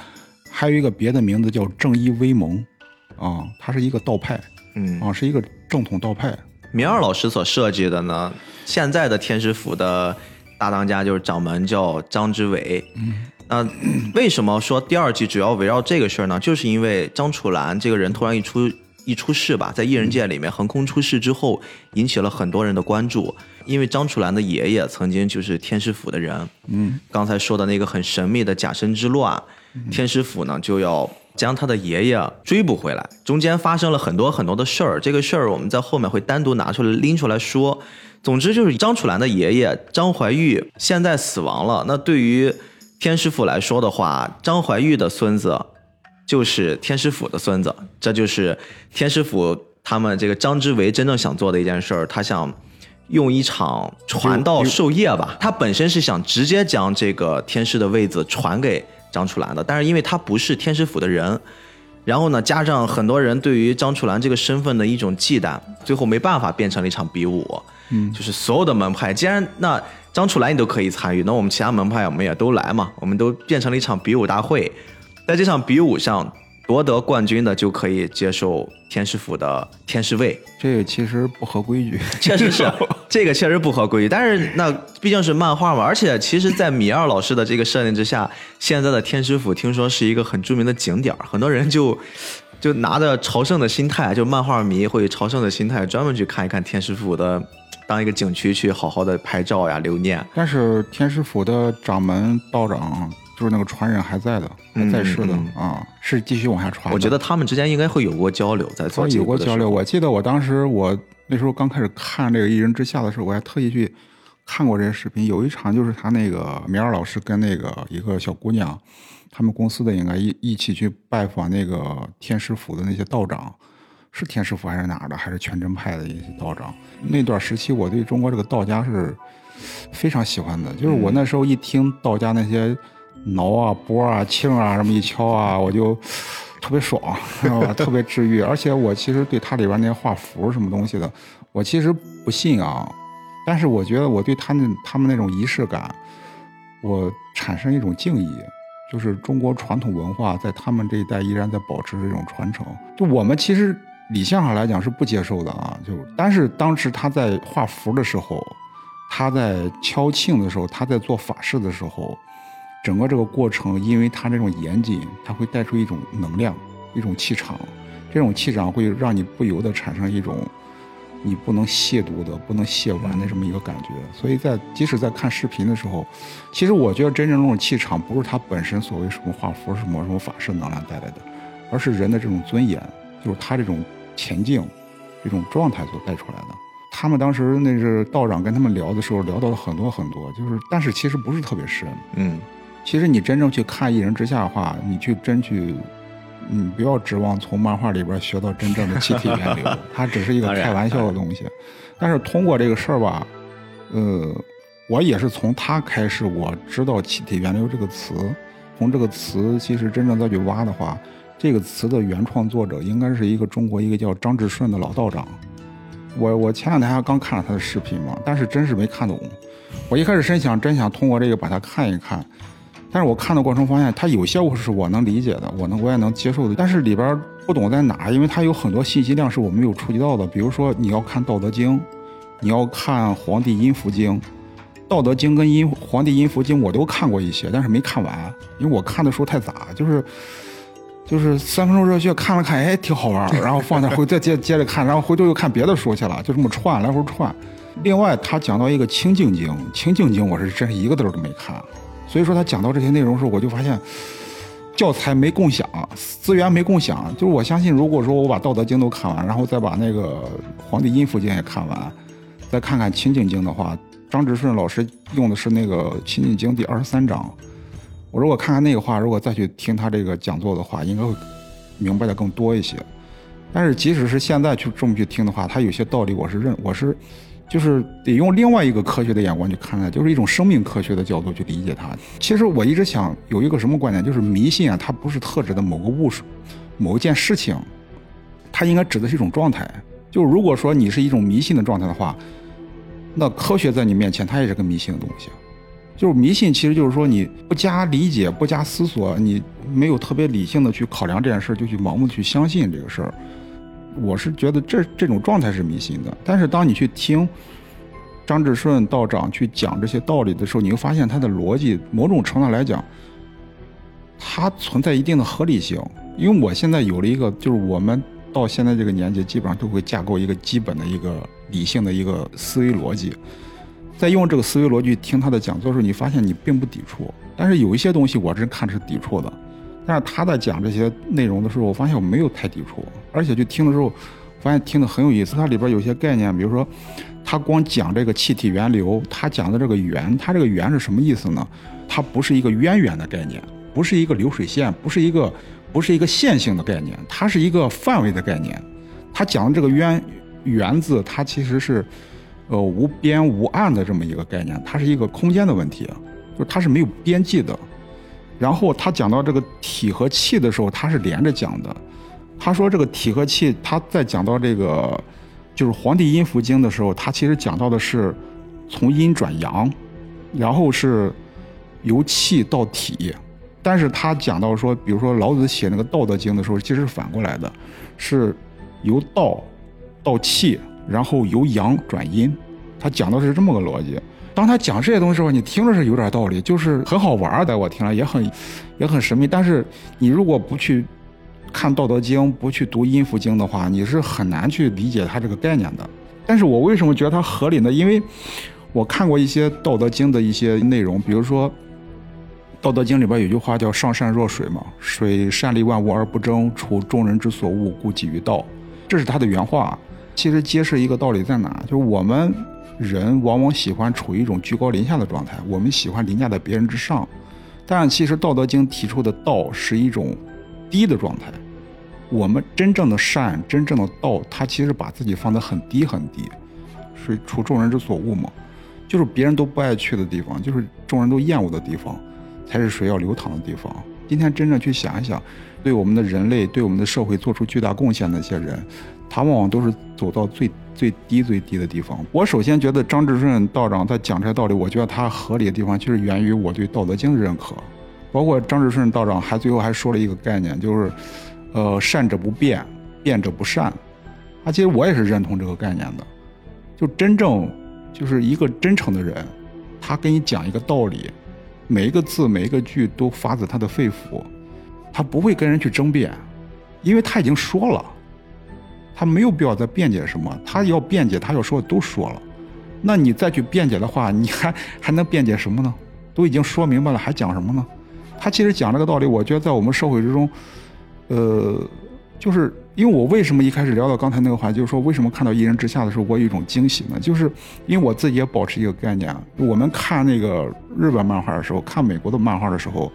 还有一个别的名字叫正义威盟，啊，他是一个道派，嗯，啊，是一个正统道派。明二老师所设计的呢，现在的天师府的大当家就是掌门叫张之伟。嗯，那为什么说第二季主要围绕这个事儿呢？就是因为张楚岚这个人突然一出一出世吧，在艺人界里面横空出世之后，引起了很多人的关注。因为张楚岚的爷爷曾经就是天师府的人，嗯，刚才说的那个很神秘的假身之乱，天师府呢就要将他的爷爷追捕回来，中间发生了很多很多的事儿，这个事儿我们在后面会单独拿出来拎出来说。总之就是张楚岚的爷爷张怀玉现在死亡了，那对于天师府来说的话，张怀玉的孙子就是天师府的孙子，这就是天师府他们这个张之维真正想做的一件事儿，他想用一场传道授业吧，他本身是想直接将这个天师的位子传给张楚岚的，但是因为他不是天师府的人，然后呢，加上很多人对于张楚岚这个身份的一种忌惮，最后没办法变成了一场比武。嗯。就是所有的门派，既然那张楚岚你都可以参与，那我们其他门派我们也都来嘛，我们都变成了一场比武大会，在这场比武上夺得冠军的就可以接受天师府的天师位，这个其实不合规矩。确实是这个确实不合规矩，但是那毕竟是漫画嘛，而且其实，在米二老师的这个设定之下，现在的天师府听说是一个很著名的景点儿，很多人就就拿着朝圣的心态，就漫画迷会朝圣的心态，专门去看一看天师府的，当一个景区去好好的拍照呀、留念。但是天师府的掌门道长就是那个传人还在的，还在世的、嗯啊，是继续往下传。我觉得他们之间应该会有过交流，在做有过交流。我记得我当时我那时候刚开始看这个《一人之下》的时候，我还特意去看过这些视频。有一场就是他那个米尔老师跟那个一个小姑娘，他们公司的应该一一起去拜访那个天师府的那些道长，是天师府还是哪儿的，还是全真派的一些道长。那段时期，我对中国这个道家是非常喜欢的。就是我那时候一听道家那些挠啊、拨啊、磬啊什么一敲啊，我就特别爽，知道吧？特别治愈。而且我其实对它里边那些画符什么东西的，我其实不信啊，但是我觉得我对他们他们那种仪式感，我产生一种敬意。就是中国传统文化在他们这一代依然在保持这种传承。就我们其实理性上来讲是不接受的啊，就但是当时他在画符的时候，他在敲磬的时候，他在做法事的时候，整个这个过程，因为他这种严谨，他会带出一种能量，一种气场，这种气场会让你不由得产生一种你不能亵渎的、不能亵玩的这么一个感觉。所以在即使在看视频的时候，其实我觉得真正这种气场不是他本身所谓什么画符、什么什么法式能量带来的，而是人的这种尊严，就是他这种前进、这种状态所带出来的。他们当时那是道长跟他们聊的时候，聊到了很多很多，就是但是其实不是特别深。嗯，其实你真正去看《一人之下》的话，你去真去，你不要指望从漫画里边学到真正的气体源流，它只是一个开玩笑的东西。但是通过这个事儿吧，呃，我也是从他开始，我知道气体源流这个词。从这个词，其实真正再去挖的话，这个词的原创作者应该是一个中国一个叫张志顺的老道长。我我前两天还刚看了他的视频嘛，但是真是没看懂。我一开始真想真想通过这个把它看一看，但是我看的过程发现，它有些我是我能理解的，我能我也能接受的，但是里边不懂在哪，因为它有很多信息量是我没有触及到的。比如说你要看《道德经》，你要看《黄帝阴符经》，《道德经》跟阴《黄帝阴符经》我都看过一些，但是没看完，因为我看的时候太杂，就是。就是三分钟热血看了看，哎，挺好玩儿，然后放那回再接接着看，然后回头又看别的书去了，就这么串来回串。另外，他讲到一个《清净经》，《清净经》我是真是一个字儿都没看，所以说他讲到这些内容的时候，我就发现教材没共享，资源没共享。就是我相信，如果说我把《道德经》都看完，然后再把那个《黄帝阴符经》也看完，再看看《清净经》的话，张志顺老师用的是那个《清净经》第二十三章。我如果看看那个话，如果再去听他这个讲座的话，应该会明白的更多一些。但是即使是现在去这么去听的话，他有些道理我是认，我是就是得用另外一个科学的眼光去看待，就是一种生命科学的角度去理解它。其实我一直想有一个什么观点，就是迷信啊，它不是特指的某个物事、某一件事情，它应该指的是一种状态。就如果说你是一种迷信的状态的话，那科学在你面前它也是个迷信的东西。就是迷信，其实就是说你不加理解、不加思索，你没有特别理性的去考量这件事，就去盲目去相信这个事儿。我是觉得这这种状态是迷信的。但是当你去听张志顺道长去讲这些道理的时候，你会发现他的逻辑某种程度来讲，它存在一定的合理性。因为我现在有了一个，就是我们到现在这个年纪，基本上都会架构一个基本的一个理性的一个思维逻辑。在用这个思维逻辑听他的讲座的时候，你发现你并不抵触，但是有一些东西我真看是抵触的。但是他在讲这些内容的时候，我发现我没有太抵触，而且就听的时候，发现听的很有意思。它里边有些概念，比如说他光讲这个气体源流，他讲的这个源，他这个源是什么意思呢？它不是一个渊源的概念，不是一个流水线，不是一个不是一个线性的概念，它是一个范围的概念。他讲的这个渊源字，它其实是。呃，无边无岸的这么一个概念，它是一个空间的问题，就是它是没有边际的。然后他讲到这个体和气的时候，他是连着讲的。他说这个体和气，他在讲到这个就是《黄帝阴符经》的时候，他其实讲到的是从阴转阳，然后是由气到体。但是他讲到说，比如说老子写那个《道德经》的时候，其实是反过来的，是由道到气。然后由阳转阴，他讲的是这么个逻辑。当他讲这些东西的时候，你听着是有点道理，就是很好玩在我听来也很，也很神秘。但是你如果不去看《道德经》，不去读《阴符经》的话，你是很难去理解他这个概念的。但是我为什么觉得它合理呢？因为我看过一些《道德经》的一些内容，比如说《道德经》里边有句话叫“上善若水”嘛，“水善利万物而不争，处众人之所恶，故几于道”，这是他的原话。其实揭示一个道理在哪，就是我们人往往喜欢处于一种居高临下的状态，我们喜欢凌驾在别人之上。但其实《道德经》提出的道是一种低的状态。我们真正的善，真正的道，它其实把自己放得很低很低，是处众人之所恶嘛，就是别人都不爱去的地方，就是众人都厌恶的地方，才是水要流淌的地方。今天真正去想一想，对我们的人类，对我们的社会做出巨大贡献的那些人。他往往都是走到最最低最低的地方。我首先觉得张志顺道长在讲这些道理，我觉得他合理的地方就是源于我对《道德经》的认可。包括张志顺道长还最后还说了一个概念，就是，呃，善者不变，变者不善。啊，其实我也是认同这个概念的。就真正就是一个真诚的人，他跟你讲一个道理，每一个字每一个句都发自他的肺腑，他不会跟人去争辩，因为他已经说了。他没有必要再辩解什么，他要辩解，他要说的都说了，那你再去辩解的话，你还还能辩解什么呢？都已经说明白了，还讲什么呢？他其实讲这个道理，我觉得在我们社会之中，呃，就是因为我为什么一开始聊到刚才那个话，就是说为什么看到一人之下的时候，我有一种惊喜呢？就是因为我自己也保持一个概念，我们看那个日本漫画的时候，看美国的漫画的时候，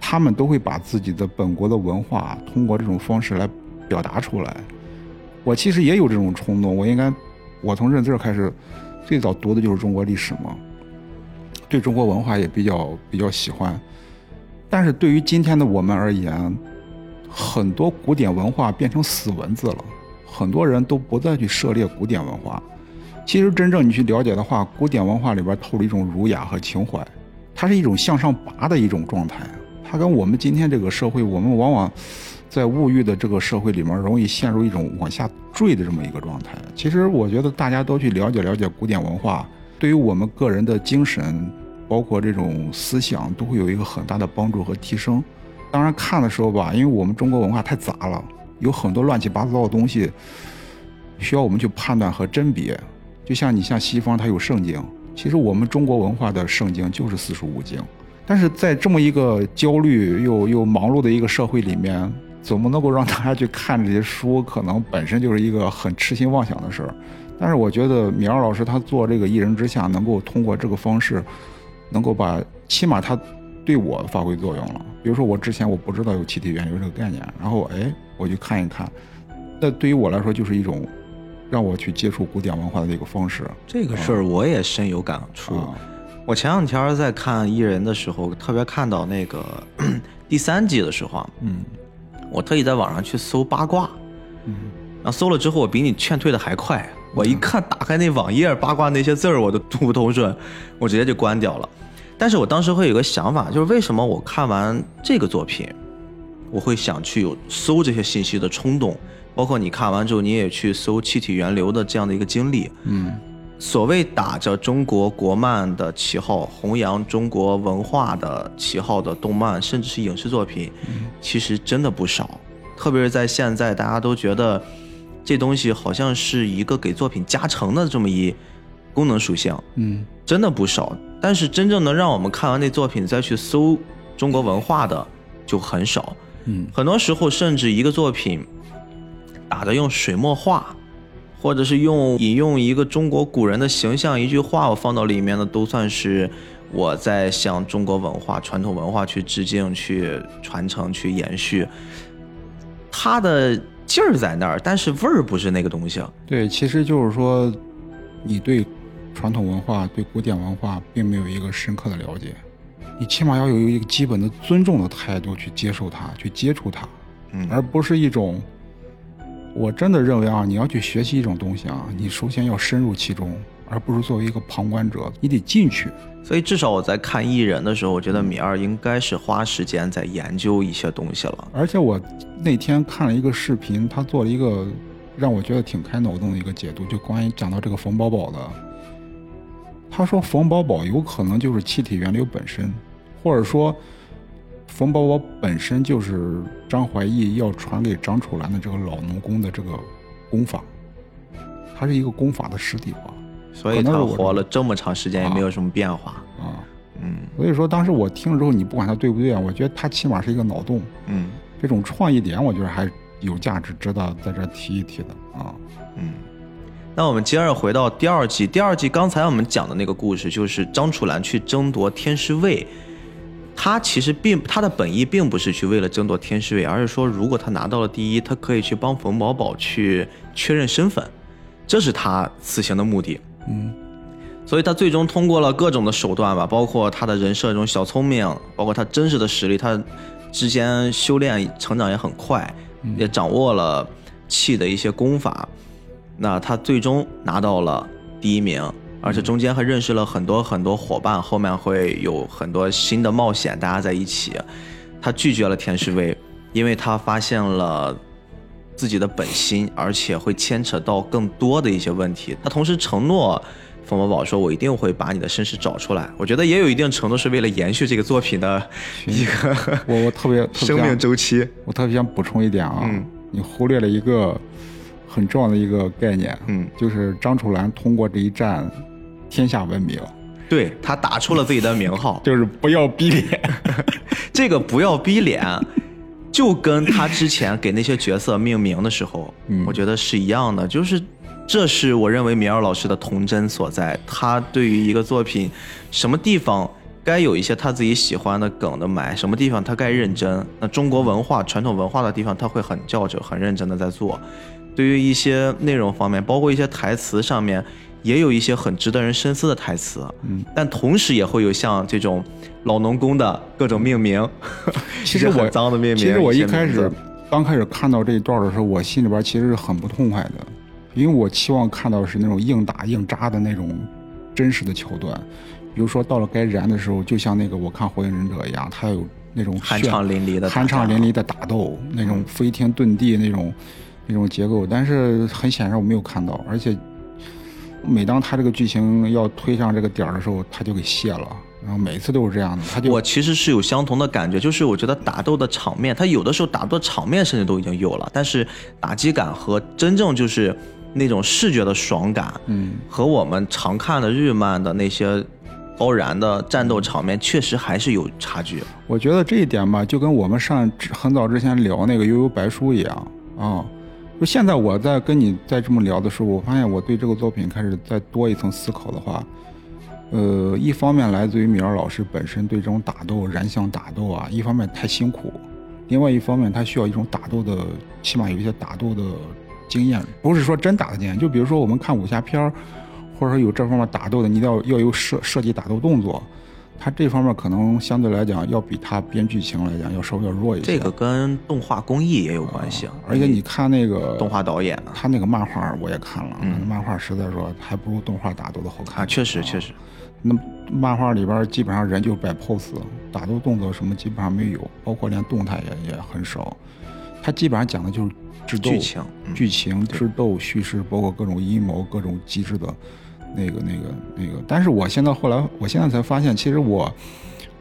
他们都会把自己的本国的文化通过这种方式来表达出来。我其实也有这种冲动，我应该，我从认字开始，最早读的就是中国历史嘛，对中国文化也比较比较喜欢，但是对于今天的我们而言，很多古典文化变成死文字了，很多人都不再去涉猎古典文化。其实真正你去了解的话，古典文化里边透着一种儒雅和情怀，它是一种向上拔的一种状态，它跟我们今天这个社会，我们往往。在物欲的这个社会里面，容易陷入一种往下坠的这么一个状态。其实，我觉得大家都去了解了解古典文化，对于我们个人的精神，包括这种思想，都会有一个很大的帮助和提升。当然，看的时候吧，因为我们中国文化太杂了，有很多乱七八糟的东西，需要我们去判断和甄别。就像你像西方，它有圣经，其实我们中国文化的圣经就是四书五经。但是在这么一个焦虑又又忙碌的一个社会里面。怎么能够让大家去看这些书？可能本身就是一个很痴心妄想的事儿。但是我觉得米二老师他做这个一人之下，能够通过这个方式，能够把起码他对我发挥作用了。比如说我之前我不知道有气体源流这个概念，然后哎我去看一看，那对于我来说就是一种让我去接触古典文化的一个方式。这个事儿我也深有感触。我前两天在看艺人的时候，特别看到那个 第三季的时候，嗯。我特意在网上去搜八卦，然后搜了之后，我比你劝退的还快。我一看，打开那网页，八卦那些字儿我都读不通顺，我直接就关掉了。但是我当时会有个想法，就是为什么我看完这个作品，我会想去有搜这些信息的冲动，包括你看完之后，你也去搜气体源流的这样的一个经历。嗯，所谓打着中国国漫的旗号，弘扬中国文化的旗号的动漫，甚至是影视作品，其实真的不少。特别是在现在，大家都觉得这东西好像是一个给作品加成的这么一功能属性，嗯，真的不少。但是真正能让我们看完那作品再去搜中国文化的就很少。嗯，很多时候甚至一个作品打的用水墨画，或者是用引用一个中国古人的形象一句话，我放到里面的都算是我在向中国文化、传统文化去致敬、去传承、去延续。它的劲儿在那儿，但是味儿不是那个东西。对，其实就是说，你对传统文化、对古典文化并没有一个深刻的了解，你起码要有一个基本的尊重的态度去接受它、去接触它，嗯而不是一种。我真的认为啊，你要去学习一种东西啊，你首先要深入其中，而不是作为一个旁观者，你得进去。所以至少我在看艺人的时候，我觉得米二应该是花时间在研究一些东西了。而且我那天看了一个视频，他做了一个让我觉得挺开脑洞的一个解读，就关于讲到这个冯宝宝的。他说冯宝宝有可能就是气体源流本身，或者说冯宝宝本身就是张怀义要传给张楚岚的这个老农工的这个功法，它是一个功法的实体化所以他活了这么长时间也没有什么变化。啊。嗯所以说当时我听了之后，你不管他对不对啊，我觉得他起码是一个脑洞。嗯这种创意点，我觉得还有价值，值得在这提一提的啊。嗯。那我们接着回到第二季，第二季刚才我们讲的那个故事，就是张楚岚去争夺天师位。他其实并他的本意并不是去为了争夺天师位，而是说如果他拿到了第一，他可以去帮冯宝宝去确认身份，这是他此行的目的。嗯所以他最终通过了各种的手段吧，包括他的人设这种小聪明，包括他真实的实力，他之间修炼成长也很快，也掌握了气的一些功法。那他最终拿到了第一名，而且中间还认识了很多很多伙伴，后面会有很多新的冒险，大家在一起。他拒绝了田诗薇，因为他发现了自己的本心，而且会牵扯到更多的一些问题。他同时承诺冯宝宝说：“我一定会把你的身世找出来。”我觉得也有一定程度是为了延续这个作品的一个我我特别特别生命周期。我特别想补充一点啊，嗯你忽略了一个很重要的一个概念，嗯，就是张楚岚通过这一战天下闻名，对他打出了自己的名号，就是不要逼脸。这个不要逼脸，就跟他之前给那些角色命名的时候，嗯我觉得是一样的，就是这是我认为米尔老师的童真所在。他对于一个作品，什么地方该有一些他自己喜欢的梗的埋，什么地方他该认真。那中国文化、传统文化的地方，他会很较真、很认真的在做。对于一些内容方面，包括一些台词上面，也有一些很值得人深思的台词。嗯，但同时也会有像这种老农工的各种命名，其实很我脏的命名。其实我一一开始刚开始看到这一段的时候，我心里边其实是很不痛快的，因为我期望看到是那种硬打硬扎的那种真实的桥段，比如说到了该燃的时候，就像那个我看《火影忍者》一样，它有那种酣畅淋漓的酣畅淋漓的打斗，那种飞天遁地那种那种结构，但是很显然我没有看到，而且每当他这个剧情要推上这个点儿的时候，他就给卸了，然后每次都是这样的，他就我其实是有相同的感觉，就是我觉得打斗的场面，他有的时候打斗的场面甚至都已经有了，但是打击感和真正就是那种视觉的爽感，嗯，和我们常看的日漫的那些高燃的战斗场面，确实还是有差距。我觉得这一点吧，就跟我们上很早之前聊那个《悠悠白书》一样啊。现在我在跟你在这么聊的时候，我发现我对这个作品开始再多一层思考的话，呃，一方面来自于米尔老师本身对这种打斗、燃像打斗啊，一方面太辛苦，另外一方面他需要一种打斗的，起码有一些打斗的经验，不是说真打的经验。就比如说我们看武侠片儿，或者说有这方面打斗的，你一定要要有设设计打斗动作。他这方面可能相对来讲要比他编剧情来讲要稍微要弱一些。这个跟动画工艺也有关系，而且你看那个动画导演，他那个漫画我也看了，漫画实在说还不如动画打斗的好看啊，确实确实。那漫画里边基本上人就摆 pose，打斗动作什么基本上没有，包括连动态也也很少。他基本上讲的就是智斗、剧情、剧情、智斗、叙事，包括各种阴谋、各种机制的，那个、那个、那个。但是我现在后来，我现在才发现，其实我，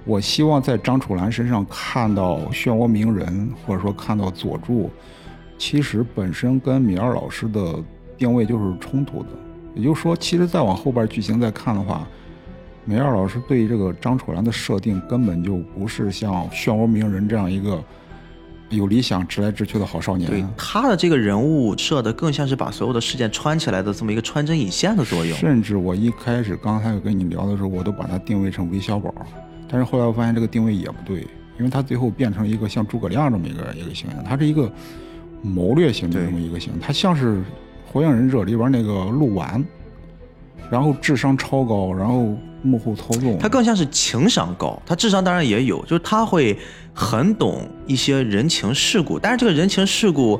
我希望在张楚岚身上看到漩涡鸣人，或者说看到佐助，其实本身跟米二老师的定位就是冲突的。也就是说，其实再往后边剧情再看的话。米二老师对这个张楚岚的设定根本就不是像漩涡鸣人这样一个有理想直来直去的好少年。对他的这个人物设的更像是把所有的事件穿起来的这么一个穿针引线的作用。甚至我一开始刚才跟你聊的时候，我都把他定位成韦小宝，但是后来我发现这个定位也不对，因为他最后变成一个像诸葛亮这么一个一个形象，他是一个谋略型的这么一个形象，他像是《火影忍者》里边那个鹿丸，然后智商超高，然后。幕后操纵，他更像是情商高，他智商当然也有，就是他会很懂一些人情世故，但是这个人情世故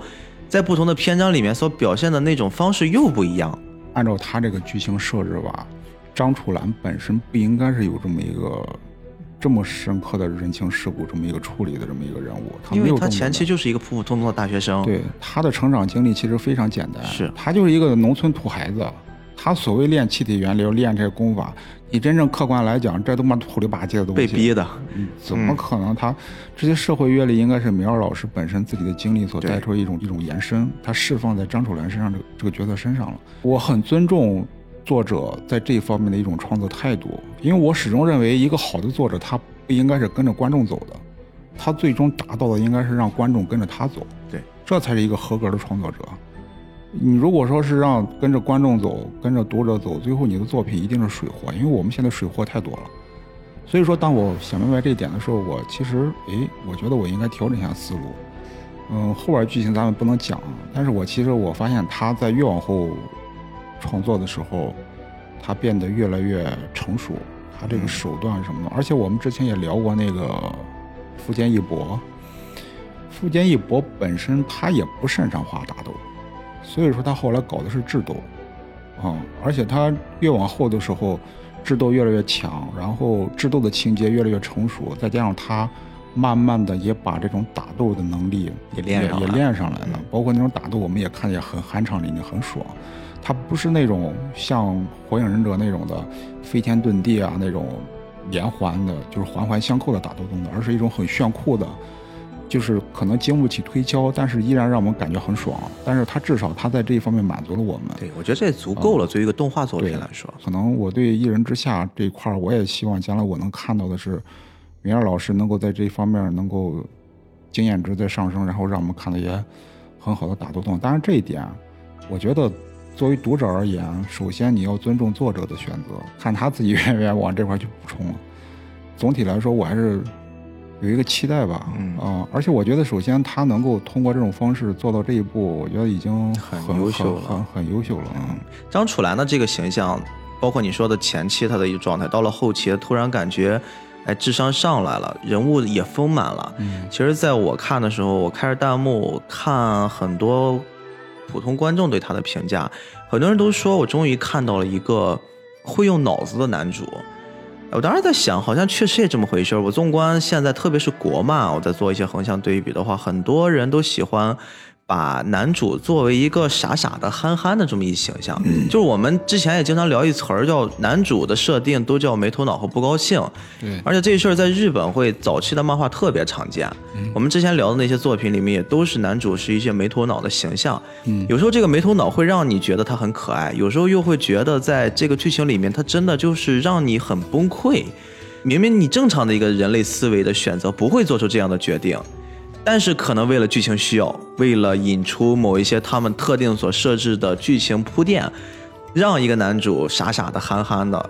在不同的篇章里面所表现的那种方式又不一样。按照他这个剧情设置吧，张楚岚本身不应该是有这么一个这么深刻的人情世故这么一个处理的这么一个人物，因为他前期就是一个普普通通的大学生，对他的成长经历其实非常简单，是。他就是一个农村土孩子，他所谓练气体原理练这些功法。你真正客观来讲，这他妈土里吧唧的东西，被逼的，怎么可能？他这些社会阅历应该是米尔老师本身自己的经历所带出一种一种延伸，他释放在张楚岚身上这个这个角色身上了。我很尊重作者在这方面的一种创作态度，因为我始终认为，一个好的作者他不应该是跟着观众走的，他最终达到的应该是让观众跟着他走，对，这才是一个合格的创作者。你如果说是让跟着观众走，跟着读者走，最后你的作品一定是水货，因为我们现在水货太多了。所以说，当我想明白这一点的时候，我其实，哎，我觉得我应该调整一下思路。嗯，后边剧情咱们不能讲，但是我其实我发现他在越往后创作的时候，他变得越来越成熟，他这个手段什么的。而且我们之前也聊过那个福建一博，福建一博本身他也不擅长画打斗。所以说他后来搞的是智斗，啊，而且他越往后的时候，智斗越来越强，然后智斗的情节越来越成熟，再加上他慢慢的也把这种打斗的能力也练也练上来了，包括那种打斗我们也看见很酣畅淋漓，很爽。他不是那种像火影忍者那种的飞天遁地啊那种连环的，就是环环相扣的打斗动作，而是一种很炫酷的。就是可能经不起推敲，但是依然让我们感觉很爽。但是他至少他在这一方面满足了我们。对，我觉得这也足够了。作为一个动画作品来说，可能我对《一人之下》这一块儿，我也希望将来我能看到的是，明二老师能够在这一方面能够经验值在上升，然后让我们看到一些很好的打斗动作。当然这一点，我觉得作为读者而言，首先你要尊重作者的选择，看他自己 愿不愿意往这块去补充。总体来说，我还是。有一个期待吧，嗯而且我觉得，首先他能够通过这种方式做到这一步，我觉得已经很优秀了，很很优秀了。嗯，张楚岚的这个形象，包括你说的前期他的一个状态，到了后期突然感觉，哎，智商上来了，人物也丰满了。嗯，其实在我看的时候，我开着弹幕看很多普通观众对他的评价，很多人都说我终于看到了一个会用脑子的男主。我当时在想，好像确实也这么回事我纵观现在，特别是国漫，我在做一些横向对比的话，很多人都喜欢。把男主作为一个傻傻的、憨憨的这么一形象，就是我们之前也经常聊一词儿，叫男主的设定都叫没头脑和不高兴。对，而且这事儿在日本会早期的漫画特别常见。我们之前聊的那些作品里面，也都是男主是一些没头脑的形象。嗯，有时候这个没头脑会让你觉得他很可爱，有时候又会觉得在这个剧情里面，他真的就是让你很崩溃。明明你正常的一个人类思维的选择不会做出这样的决定。但是可能为了剧情需要，为了引出某一些他们特定所设置的剧情铺垫，让一个男主傻傻的、憨憨的，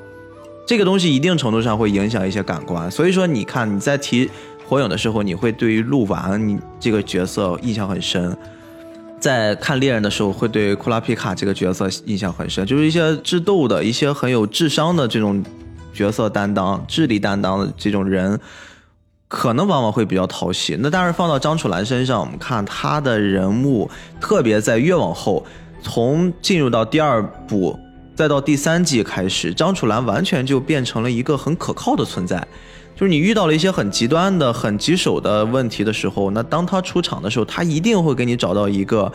这个东西一定程度上会影响一些感官。所以说，你看你在提火影的时候，你会对于鹿丸你这个角色印象很深；在看猎人的时候，会对库拉皮卡这个角色印象很深，就是一些智斗的一些很有智商的这种角色担当、智力担当的这种人，可能往往会比较讨喜。那当然放到张楚岚身上，我们看她的人物，特别在越往后，从进入到第二部，再到第三季开始，张楚岚完全就变成了一个很可靠的存在。就是你遇到了一些很极端的、很棘手的问题的时候，那当他出场的时候，他一定会给你找到一个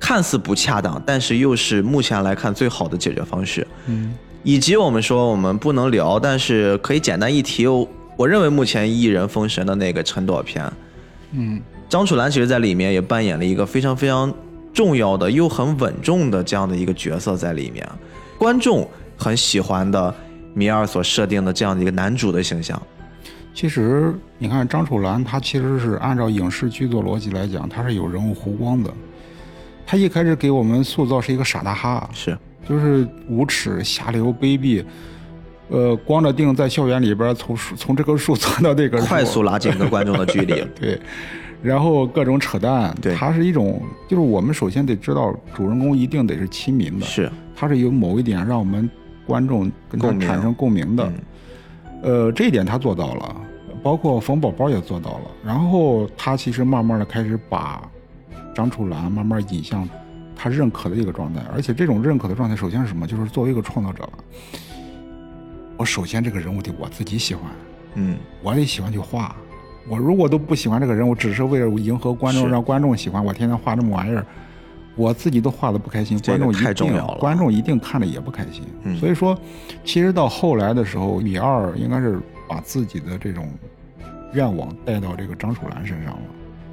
看似不恰当，但是又是目前来看最好的解决方式。嗯，以及我们说我们不能聊，但是可以简单一提。我我认为目前艺人封神的那个陈朵片，嗯，张楚岚其实在里面也扮演了一个非常非常重要的又很稳重的这样的一个角色在里面，观众很喜欢的米二所设定的这样的一个男主的形象。其实你看张楚岚，她其实是按照影视剧作逻辑来讲，她是有人物弧光的。她一开始给我们塑造是一个傻大哈，是就是无耻、下流、卑鄙，呃，光着腚在校园里边从树从这棵树钻到那个树。快速拉近跟观众的距离。对，然后各种扯淡，对。它是一种，就是我们首先得知道主人公一定得是亲民的，是，他是有某一点让我们观众跟他产生共鸣的，嗯。呃，这一点他做到了，包括冯宝宝也做到了。然后他其实慢慢的开始把张楚岚慢慢引向他认可的一个状态，而且这种认可的状态，首先是什么？就是作为一个创造者吧，我首先这个人物得我自己喜欢，嗯，我得喜欢去画。我如果都不喜欢这个人物，只是为了迎合观众，让观众喜欢，我天天画这么玩意儿，我自己都画的不开心，观众一定观众一定看着也不开心。嗯所以说，其实到后来的时候，米二应该是把自己的这种愿望带到这个张楚岚身上了。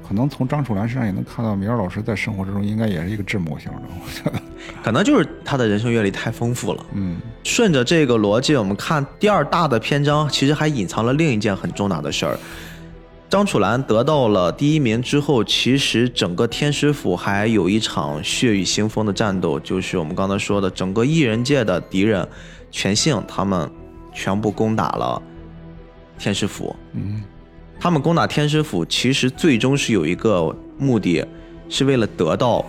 可能从张楚岚身上也能看到米尔老师在生活之中应该也是一个智谋型的，我觉得。可能就是他的人生阅历太丰富了。嗯，顺着这个逻辑，我们看第二大的篇章，其实还隐藏了另一件很重大的事儿。张楚岚得到了第一名之后，其实整个天师府还有一场血雨腥风的战斗，就是我们刚才说的，整个异人界的敌人全性他们全部攻打了天师府。嗯，他们攻打天师府，其实最终是有一个目的，是为了得到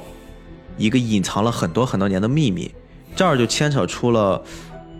一个隐藏了很多很多年的秘密。这儿就牵扯出了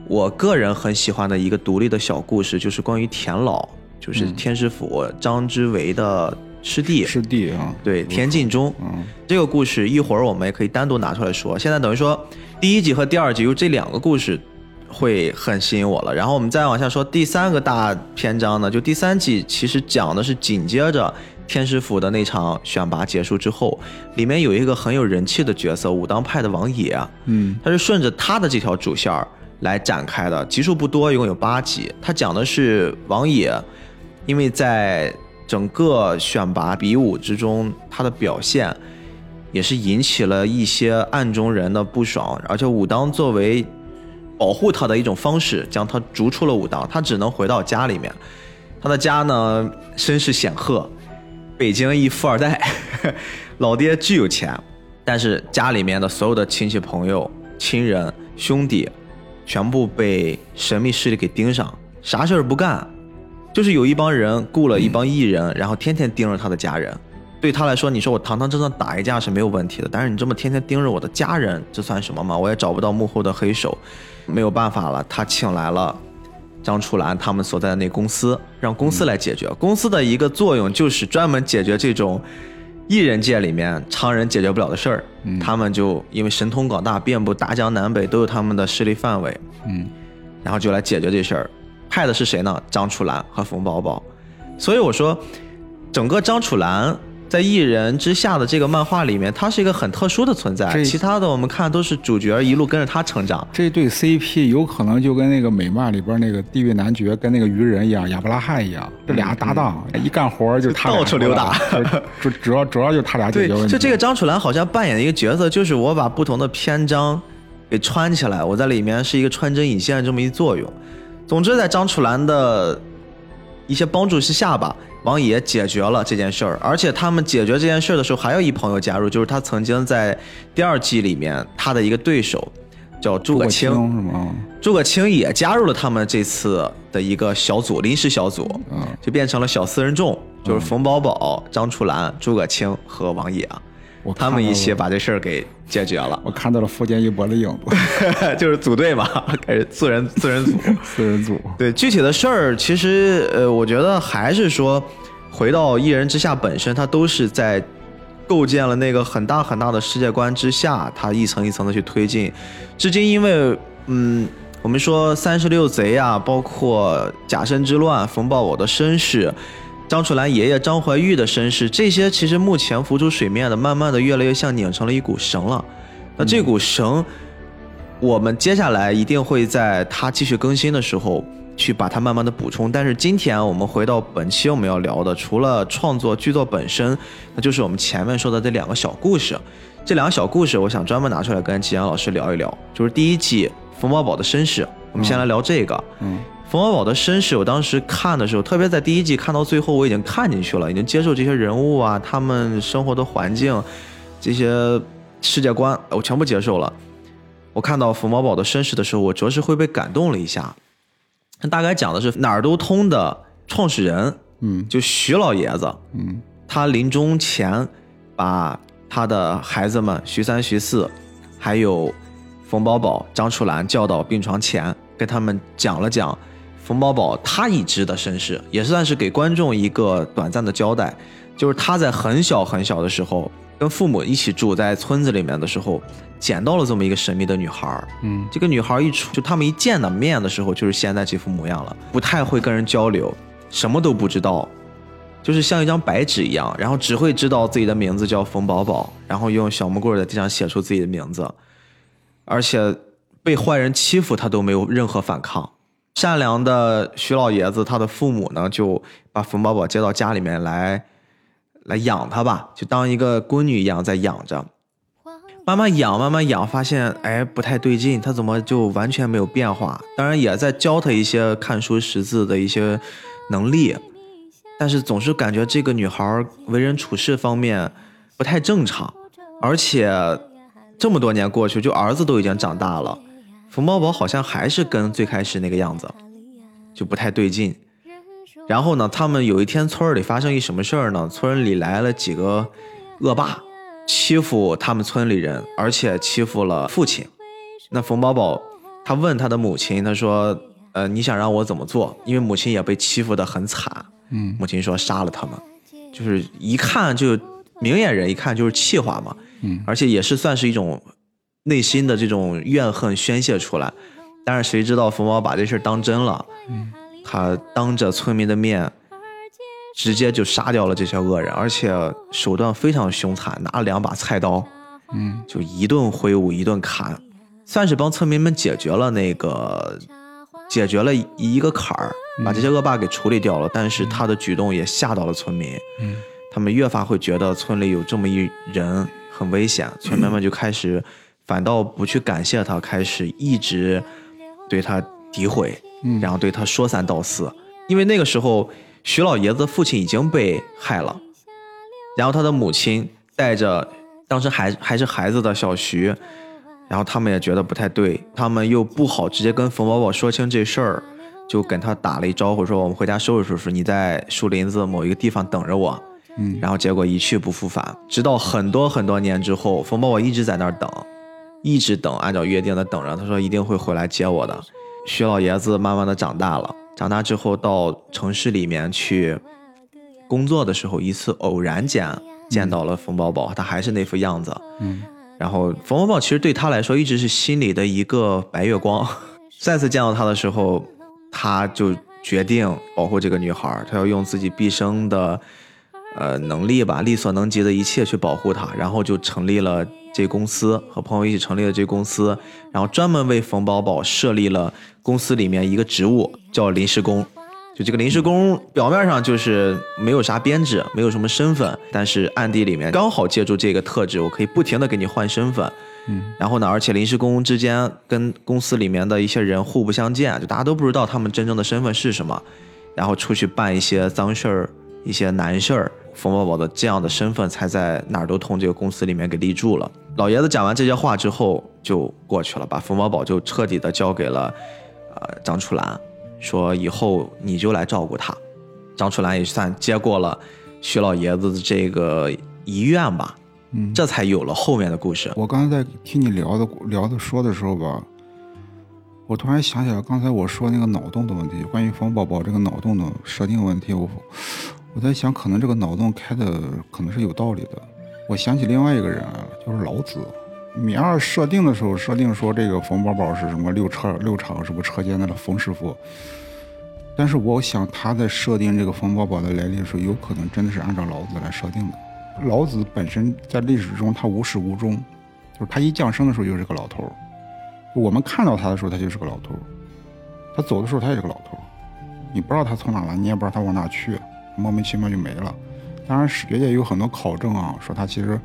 我个人很喜欢的一个独立的小故事，就是关于田老，就是天师府张之维的师弟，师弟啊，对田敬忠。嗯这个故事一会儿我们也可以单独拿出来说。现在等于说第一集和第二集有这两个故事会很吸引我了。然后我们再往下说第三个大篇章呢，就第三季其实讲的是紧接着天师府的那场选拔结束之后，里面有一个很有人气的角色，武当派的王野，嗯他是顺着他的这条主线儿来展开的，集数不多，一共有八集。他讲的是王野，因为在整个选拔比武之中，他的表现也是引起了一些暗中人的不爽，而且武当作为保护他的一种方式，将他逐出了武当，他只能回到家里面。他的家呢，身世显赫，北京一富二代，老爹巨有钱，但是家里面的所有的亲戚朋友、亲人、兄弟，全部被神秘势力给盯上，啥事儿不干，就是有一帮人雇了一帮艺人，然后天天盯着他的家人。对他来说，你说我堂堂正正打一架是没有问题的，但是你这么天天盯着我的家人，这算什么嘛？我也找不到幕后的黑手，没有办法了，他请来了张楚岚他们所在的那公司，让公司来解决。公司的一个作用就是专门解决这种艺人界里面常人解决不了的事儿。他们就因为神通广大，遍布大江南北，都有他们的势力范围，嗯然后就来解决这事儿。派的是谁呢？张楚岚和冯宝宝。所以我说，整个张楚岚在一人之下的这个漫画里面，他是一个很特殊的存在。其他的我们看都是主角一路跟着他成长。这对 CP 有可能就跟那个美漫里边那个地狱男爵跟那个鱼人一样，亚伯拉罕一样，这俩搭档、一干活就到处溜达 主主要主要就他俩解对决问，题。就这个张楚岚好像扮演的一个角色，就是我把不同的篇章给穿起来，我在里面是一个穿针引线这么一作用。总之，在张楚岚的一些帮助之下吧，王爷解决了这件事儿，而且他们解决这件事儿的时候，还有一朋友加入，就是他曾经在第二季里面他的一个对手叫诸葛青，是吗？诸葛青也加入了他们这次的一个小组，临时小组，嗯。就变成了小四人众，就是冯宝宝、张楚岚、诸葛青和王野。我他们一起把这事儿给解决了，我看到了福建一博的影子，就是组队嘛，开始四人四人组。四人组。对具体的事儿，其实呃，我觉得还是说，回到一人之下本身，它都是在构建了那个很大很大的世界观之下，它一层一层的去推进。至今，因为嗯，我们说三十六贼啊，包括假身之乱、冯宝宝的身世。张楚岚爷爷张怀玉的身世，这些其实目前浮出水面的，慢慢的越来越像拧成了一股绳了。那这股绳，我们接下来一定会在它继续更新的时候去把它慢慢的补充。但是今天我们回到本期我们要聊的，除了创作剧作本身，那就是我们前面说的这两个小故事。这两个小故事，我想专门拿出来跟吉阳老师聊一聊，就是第一季冯宝宝的身世。我们先来聊这个。嗯冯宝宝的身世，我当时看的时候，特别在第一季看到最后，我已经看进去了，已经接受这些人物啊，他们生活的环境，这些世界观，我全部接受了。我看到冯宝宝的身世的时候，我着实会被感动了一下。大概讲的是哪儿都通的创始人，嗯就徐老爷子，嗯他临终前把他的孩子们徐三、徐四，还有冯宝宝、张楚岚叫到病床前，跟他们讲了讲冯宝宝他已知的身世，也算是给观众一个短暂的交代。就是他在很小很小的时候，跟父母一起住在村子里面的时候，捡到了这么一个神秘的女孩儿。嗯这个女孩一出，就他们一见到面的时候，就是现在这副模样了，不太会跟人交流，什么都不知道，就是像一张白纸一样，然后只会知道自己的名字叫冯宝宝，然后用小木棍在地上写出自己的名字，而且被坏人欺负他都没有任何反抗。善良的徐老爷子，他的父母呢就把冯宝宝接到家里面来，来养他吧，就当一个闺女一样在养着。慢慢养，慢慢养，发现哎不太对劲，他怎么就完全没有变化？当然也在教他一些看书识字的一些能力，但是总是感觉这个女孩为人处事方面不太正常，而且这么多年过去，就儿子都已经长大了，冯宝宝好像还是跟最开始那个样子，就不太对劲。然后呢，他们有一天村里发生一什么事儿呢？村里来了几个恶霸，欺负他们村里人，而且欺负了父亲。那冯宝宝他问他的母亲，他说：“呃，你想让我怎么做？”因为母亲也被欺负的很惨。嗯母亲说：“杀了他们。”就是一看就明眼人一看就是气话嘛。嗯而且也是算是一种内心的这种怨恨宣泄出来。但是谁知道冯宝把这事儿当真了，他当着村民的面，直接就杀掉了这些恶人，而且手段非常凶残，拿了两把菜刀，嗯就一顿挥舞一顿砍，算是帮村民们解决了那个解决了一个坎儿，把这些恶霸给处理掉了。但是他的举动也吓到了村民，嗯他们越发会觉得村里有这么一人很危险，村民们就开始反倒不去感谢他，开始一直对他诋毁，嗯然后对他说三道四。因为那个时候徐老爷子的父亲已经被害了，然后他的母亲带着当时还还是孩子的小徐，然后他们也觉得不太对，他们又不好直接跟冯宝宝说清这事儿，就跟他打了一招呼，说我们回家收拾收拾，你在树林子某一个地方等着我。嗯然后结果一去不复返，直到很多很多年之后，冯宝宝一直在那儿等，一直等，按照约定的等着。他说一定会回来接我的。徐老爷子慢慢的长大了，长大之后到城市里面去工作的时候，一次偶然间见到了冯宝宝，他还是那副样子。嗯然后冯宝宝其实对他来说一直是心里的一个白月光。再次见到他的时候，他就决定保护这个女孩，他要用自己毕生的呃能力吧，力所能及的一切去保护她，然后就成立了这公司，和朋友一起成立了这公司，然后专门为冯宝宝设立了公司里面一个职务，叫临时工。就这个临时工，表面上就是没有啥编制，没有什么身份，但是暗地里面刚好借助这个特质，我可以不停的给你换身份。嗯然后呢，而且临时工之间跟公司里面的一些人互不相见，就大家都不知道他们真正的身份是什么，然后出去办一些脏事儿、一些难事儿。冯宝宝的这样的身份才在哪儿都通这个公司里面给立住了。老爷子讲完这些话之后就过去了，把冯宝宝就彻底的交给了呃张楚岚，说以后你就来照顾他。张楚岚也算接过了徐老爷子的这个遗愿吧，嗯，这才有了后面的故事。我刚才在听你聊的聊的说的时候吧，我突然想起来刚才我说那个脑洞的问题，关于冯宝宝这个脑洞的设定问题，我我在想，可能这个脑洞开的可能是有道理的。我想起另外一个人来了，就是老子。米二设定的时候设定说这个冯宝宝是什么六车六厂什么车间的冯师傅，但是我想他在设定这个冯宝宝的来历的时候，有可能真的是按照老子来设定的。老子本身在历史中他无始无终，就是他一降生的时候就是个老头儿，我们看到他的时候他就是个老头儿，他走的时候他也是个老头儿，你不知道他从哪来，你也不知道他往哪去，莫名其妙就没了。当然史学界有很多考证啊，说他其实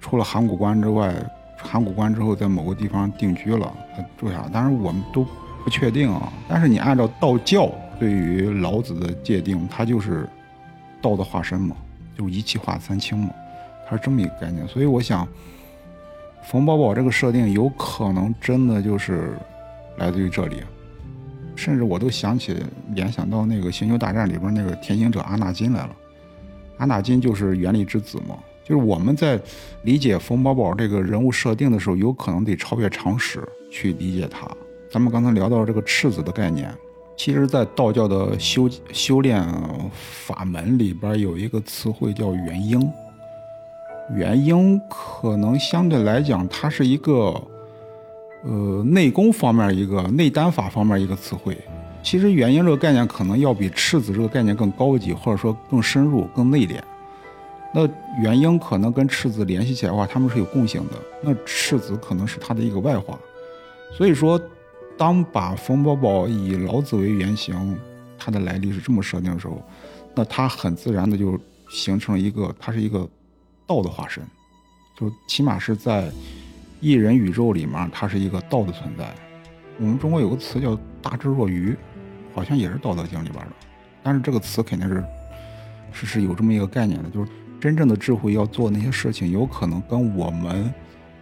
除了函谷关之外，函谷关之后在某个地方定居了，他住下。当然我们都不确定啊。但是你按照道教对于老子的界定，他就是道的化身嘛。就一气化三清嘛，他是这么一个概念，所以我想，冯宝宝这个设定有可能真的就是来自于这里，甚至我都想起联想到那个《星球大战》里边那个天行者阿纳金来了，阿纳金就是原力之子嘛，就是我们在理解冯宝宝这个人物设定的时候，有可能得超越常识去理解他。咱们刚才聊到这个赤子的概念。其实，在道教的修修炼法门里边，有一个词汇叫元婴。元婴可能相对来讲，它是一个呃内功方面一个内丹法方面一个词汇。其实元婴这个概念可能要比赤子这个概念更高级，或者说更深入、更内敛。那元婴可能跟赤子联系起来的话，他们是有共性的。那赤子可能是他的一个外化，所以说。当把冯宝宝以老子为原型，他的来历是这么设定的时候，那他很自然的就形成了一个，他是一个道的化身，就起码是在一人宇宙里面，它是一个道的存在。我们中国有个词叫大智若愚，好像也是《道德经》里边的，但是这个词肯定是是是有这么一个概念的，就是真正的智慧要做那些事情，有可能跟我们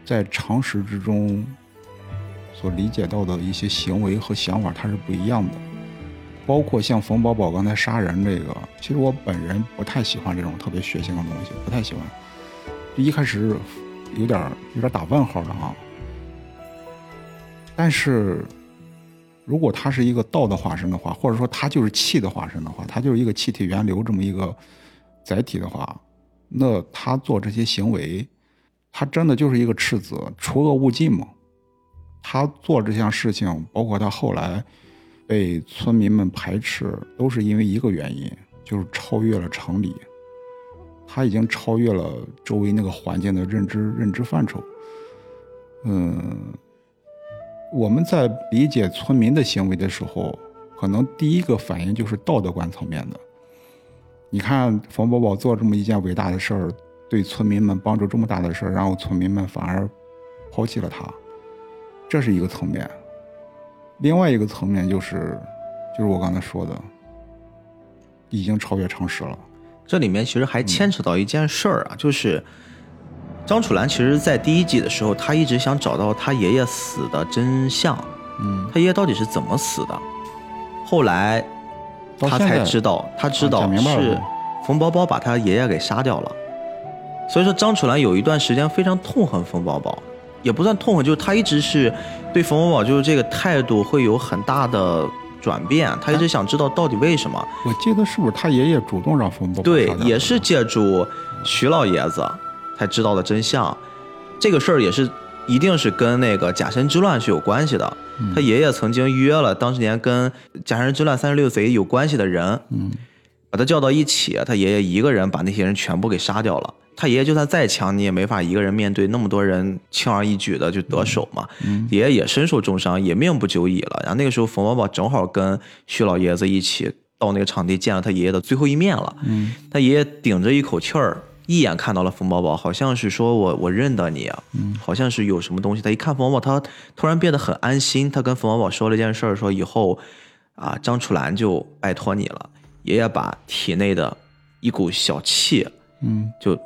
在常识之中。所理解到的一些行为和想法，它是不一样的。包括像冯宝宝刚才杀人这个，其实我本人不太喜欢这种特别血腥的东西，不太喜欢。就一开始有点有点打问号的啊。但是，如果他是一个道的化身的话，或者说他就是气的化身的话，他就是一个气体源流这么一个载体的话，那他做这些行为，他真的就是一个赤子，除恶务尽嘛。他做这项事情，包括他后来被村民们排斥，都是因为一个原因，就是超越了常理。他已经超越了周围那个环境的认知认知范畴。嗯，我们在理解村民的行为的时候，可能第一个反应就是道德观层面的。你看冯宝宝做这么一件伟大的事儿，对村民们帮助这么大的事儿，然后村民们反而抛弃了他。这是一个层面，另外一个层面就是，就是我刚才说的，已经超越常识了。这里面其实还牵扯到一件事儿啊，就是张楚岚其实，在第一季的时候，他一直想找到他爷爷死的真相，嗯，他爷爷到底是怎么死的？后来他才知道，他知道是冯宝宝把他爷爷给杀掉了。所以说，张楚岚有一段时间非常痛恨冯宝宝。也不算痛恨，就是他一直是对冯宝宝就是这个态度会有很大的转变，他一直想知道到底为什么。我记得是不是他爷爷主动让冯宝宝对，也是借助徐老爷子才知道的真相。这个事儿也是一定是跟那个甲申之乱是有关系的。他爷爷曾经约了当年跟甲申之乱三十六贼有关系的人，嗯，把他叫到一起，他爷爷一个人把那些人全部给杀掉了。他爷爷就算再强，你也没法一个人面对那么多人，轻而易举的就得手嘛。爷爷也身受重伤，也命不久矣了。然后那个时候，冯宝宝正好跟徐老爷子一起到那个场地见了他爷爷的最后一面了。他爷爷顶着一口气儿，一眼看到了冯宝宝，好像是说我我认得你，好像是有什么东西。他一看冯宝宝，他突然变得很安心。他跟冯宝宝说了一件事儿，说以后啊，张楚岚就拜托你了。爷爷把体内的一股小气，嗯，就。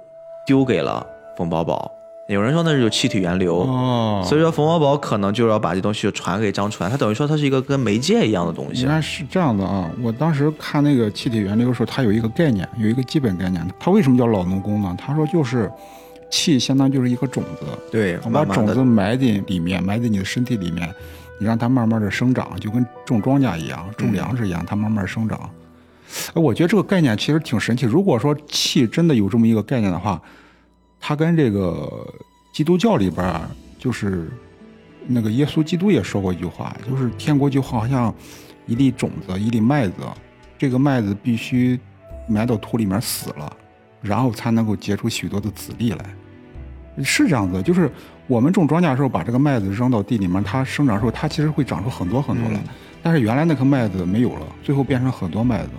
丢给了冯宝宝，有人说那是有气体源流，哦，所以说冯宝宝可能就要把这东西传给张楚岚，他等于说他是一个跟媒介一样的东西。应该是这样的啊，我当时看那个气体源流的时候，它有一个概念，有一个基本概念，它为什么叫老农工呢？他说就是气相当于就是一个种子，对，我把慢慢地种子埋进里面，埋在你的身体里面，你让它慢慢的生长，就跟种庄稼一样，种粮食一样，它慢慢生长。哎，我觉得这个概念其实挺神奇。如果说气真的有这么一个概念的话，它跟这个基督教里边儿，就是那个耶稣基督也说过一句话，就是天国就好像一粒种子，一粒麦子，这个麦子必须埋到土里面死了，然后才能够结出许多的籽粒来。是这样子，就是我们种庄稼的时候，把这个麦子扔到地里面，它生长的时候，它其实会长出很多很多来。但是原来那颗麦子没有了，最后变成很多麦子。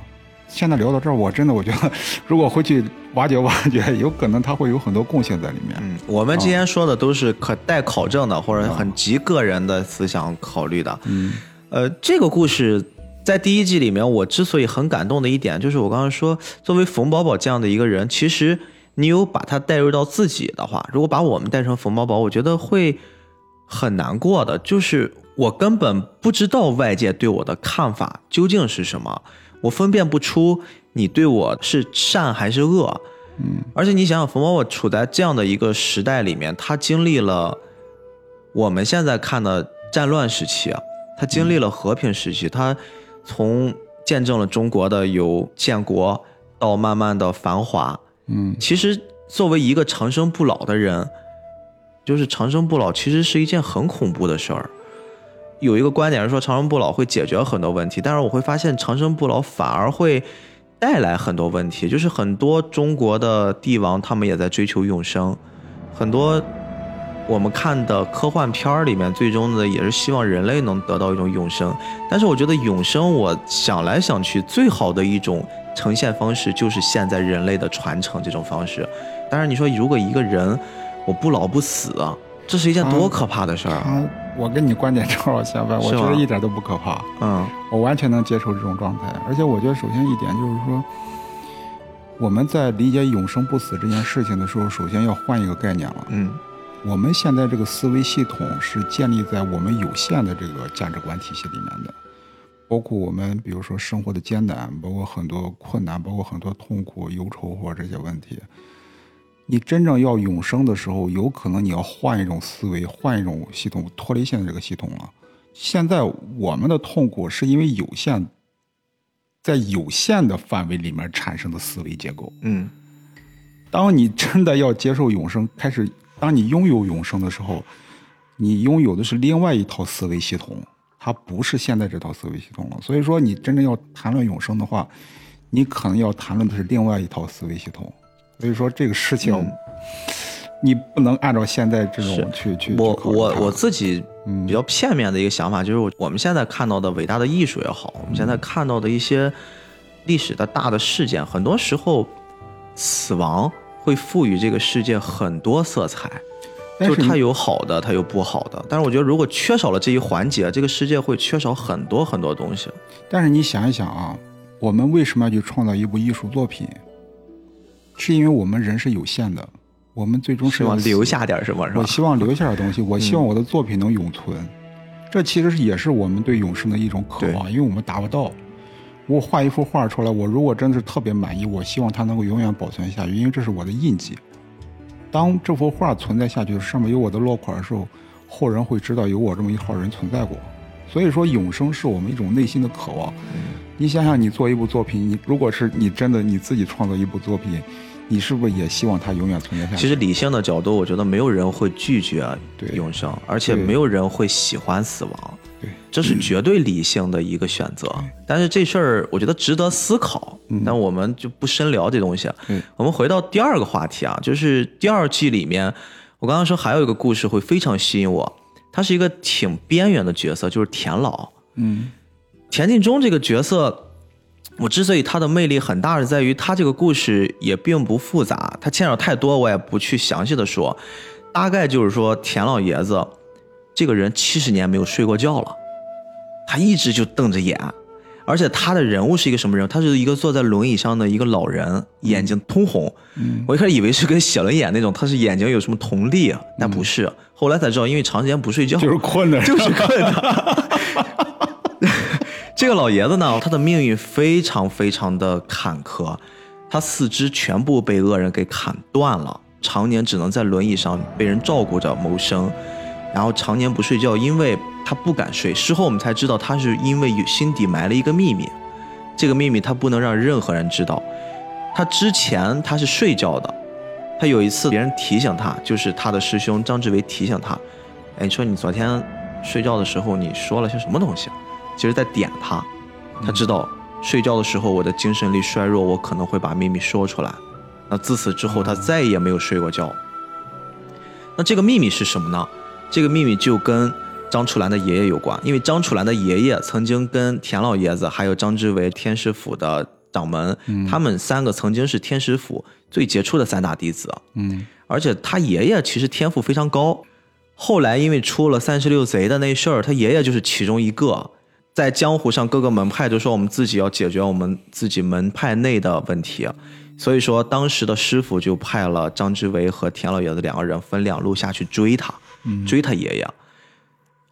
现在聊到这儿，我真的我觉得，如果回去挖掘挖掘，有可能他会有很多贡献在里面。嗯，我们今天说的都是可待考证的，或者很极个人的思想考虑的。嗯呃，这个故事在第一季里面，我之所以很感动的一点，就是我刚刚说，作为冯宝宝这样的一个人，其实你有把他带入到自己的话，如果把我们带成冯宝宝，我觉得会很难过的。就是我根本不知道外界对我的看法究竟是什么，我分辨不出你对我是善还是恶。嗯而且你想想，冯宝宝处在这样的一个时代里面，他经历了我们现在看的战乱时期啊，他经历了和平时期，他从见证了中国的由建国到慢慢的繁华。嗯其实作为一个长生不老的人，就是长生不老其实是一件很恐怖的事儿。有一个观点是说长生不老会解决很多问题，但是我会发现长生不老反而会带来很多问题，就是很多中国的帝王他们也在追求永生，很多我们看的科幻片儿里面，最终的也是希望人类能得到一种永生。但是我觉得永生，我想来想去，最好的一种呈现方式就是现在人类的传承这种方式。但是你说，如果一个人我不老不死啊，这是一件多可怕的事儿啊！他，我跟你观点正好相反，我觉得一点都不可怕。嗯我完全能接受这种状态。而且我觉得，首先一点就是说，我们在理解永生不死这件事情的时候，首先要换一个概念了。嗯我们现在这个思维系统是建立在我们有限的这个价值观体系里面的，包括我们比如说生活的艰难，包括很多困难，包括很多痛苦、忧愁或者这些问题。你真正要永生的时候，有可能你要换一种思维，换一种系统，脱离现在这个系统了。现在我们的痛苦是因为有限，在有限的范围里面产生的思维结构。嗯当你真的要接受永生，开始当你拥有永生的时候，你拥有的是另外一套思维系统，它不是现在这套思维系统了。所以说，你真正要谈论永生的话，你可能要谈论的是另外一套思维系统。所以说，这个事情、嗯你不能按照现在这种去去。我我我自己嗯比较片面的一个想法，就是我我们现在看到的伟大的艺术也好，我们现在看到的一些历史的大的事件，很多时候死亡会赋予这个世界很多色彩，但就是是它有好的，它有不好的。但是我觉得，如果缺少了这一环节，这个世界会缺少很多很多东西。但是你想一想啊，我们为什么要去创造一部艺术作品？是因为我们人是有限的，我们最终是希望要留下点什么，是吧我？希望留下点东西，我希望我的作品能永存。这其实也是我们对永生的一种渴望，因为我们达不到。我画一幅画出来，我如果真的是特别满意，我希望它能够永远保存下去，因为这是我的印记。当这幅画存在下去，上面有我的落款的时候，后人会知道有我这么一号人存在过。所以说，永生是我们一种内心的渴望。你想想，你做一部作品，你如果是你真的你自己创作一部作品，你是不是也希望它永远存在下去？其实理性的角度，我觉得没有人会拒绝永生，而且没有人会喜欢死亡。对，这是绝对理性的一个选择。但是这事儿我觉得值得思考，但我们就不深聊这东西。对我们回到第二个话题啊，就是第二季里面，我刚刚说还有一个故事会非常吸引我，他是一个挺边缘的角色，就是田老。嗯田晋忠这个角色，我之所以他的魅力很大，是在于他这个故事也并不复杂，他牵扯太多，我也不去详细的说。大概就是说，田老爷子这个人七十年没有睡过觉了，他一直就瞪着眼，而且他的人物是一个什么人？他是一个坐在轮椅上的一个老人，眼睛通红。嗯我一开始以为是跟写轮眼那种，他是眼睛有什么瞳力啊，但不是。后来才知道，因为长时间不睡觉，就是困的，就是困的。这个老爷子呢，他的命运非常非常的坎坷，他四肢全部被恶人给砍断了，常年只能在轮椅上被人照顾着谋生，然后常年不睡觉，因为他不敢睡。事后我们才知道，他是因为有心底埋了一个秘密，这个秘密他不能让任何人知道。他之前他是睡觉的，他有一次别人提醒他，就是他的师兄张志伟提醒他，哎，你说你昨天睡觉的时候你说了些什么东西？其实在点他，他知道睡觉的时候我的精神力衰弱，我可能会把秘密说出来。那自此之后，他再也没有睡过觉。那这个秘密是什么呢？这个秘密就跟张楚岚的爷爷有关，因为张楚岚的爷爷曾经跟田老爷子还有张之为天师府的掌门，他们三个曾经是天师府最杰出的三大弟子。嗯，而且他爷爷其实天赋非常高，后来因为出了三十六贼的那事儿，他爷爷就是其中一个。在江湖上，各个门派都说我们自己要解决我们自己门派内的问题。所以说，当时的师傅就派了张之维和田老爷子两个人分两路下去追他，追他爷爷。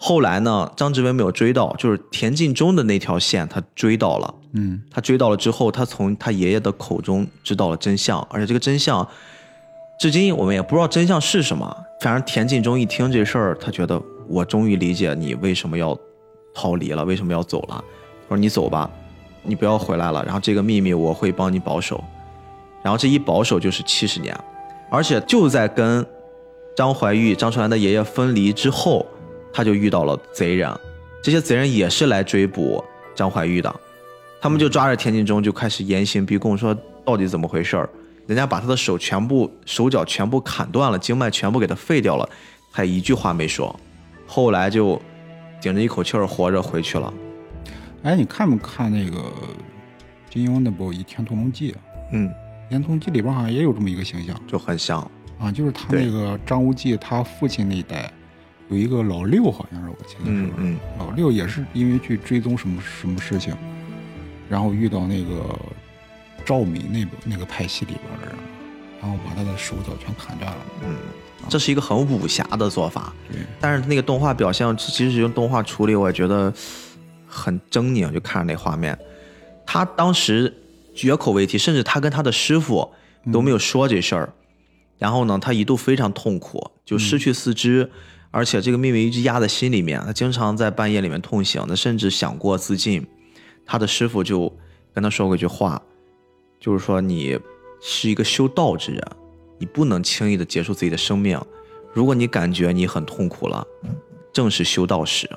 后来呢，张志文没有追到，就是田径中的那条线，他追到了。嗯，他追到了之后，他从他爷爷的口中知道了真相，而且这个真相，至今我们也不知道真相是什么。反正田径中一听这事儿，他觉得我终于理解你为什么要逃离了，为什么要走了。他说：“你走吧，你不要回来了。然后这个秘密我会帮你保守。”然后这一保守就是七十年，而且就在跟张怀玉、张春兰的爷爷分离之后，他就遇到了贼人，这些贼人也是来追捕张怀玉的，他们就抓着田径中就开始严刑逼供，说到底怎么回事儿？人家把他的手全部、手脚全部砍断了，经脉全部给他废掉了，他一句话没说，后来就顶着一口气儿活着回去了。哎，你看没看那个金庸那部《倚天屠龙记》？嗯。《倚天屠龙记》里边好像也有这么一个形象，就很像啊，就是他那个张无忌他父亲那一代有一个老六，好像是我记得是，嗯，老六也是因为去追踪什么什么事情，然后遇到那个赵敏那个那个派系里边的人，然后把他的手脚全砍断了。嗯，这是一个很武侠的做法，对。但是那个动画表现，其实用动画处理，我也觉得很狰狞，就看着那画面，他当时。绝口未提，甚至他跟他的师傅都没有说这事儿。然后呢，他一度非常痛苦，就失去四肢，而且这个秘密一直压在心里面。他经常在半夜里面痛醒，他甚至想过自尽。他的师傅就跟他说过一句话，就是说你是一个修道之人，你不能轻易的结束自己的生命。如果你感觉你很痛苦了，正是修道时，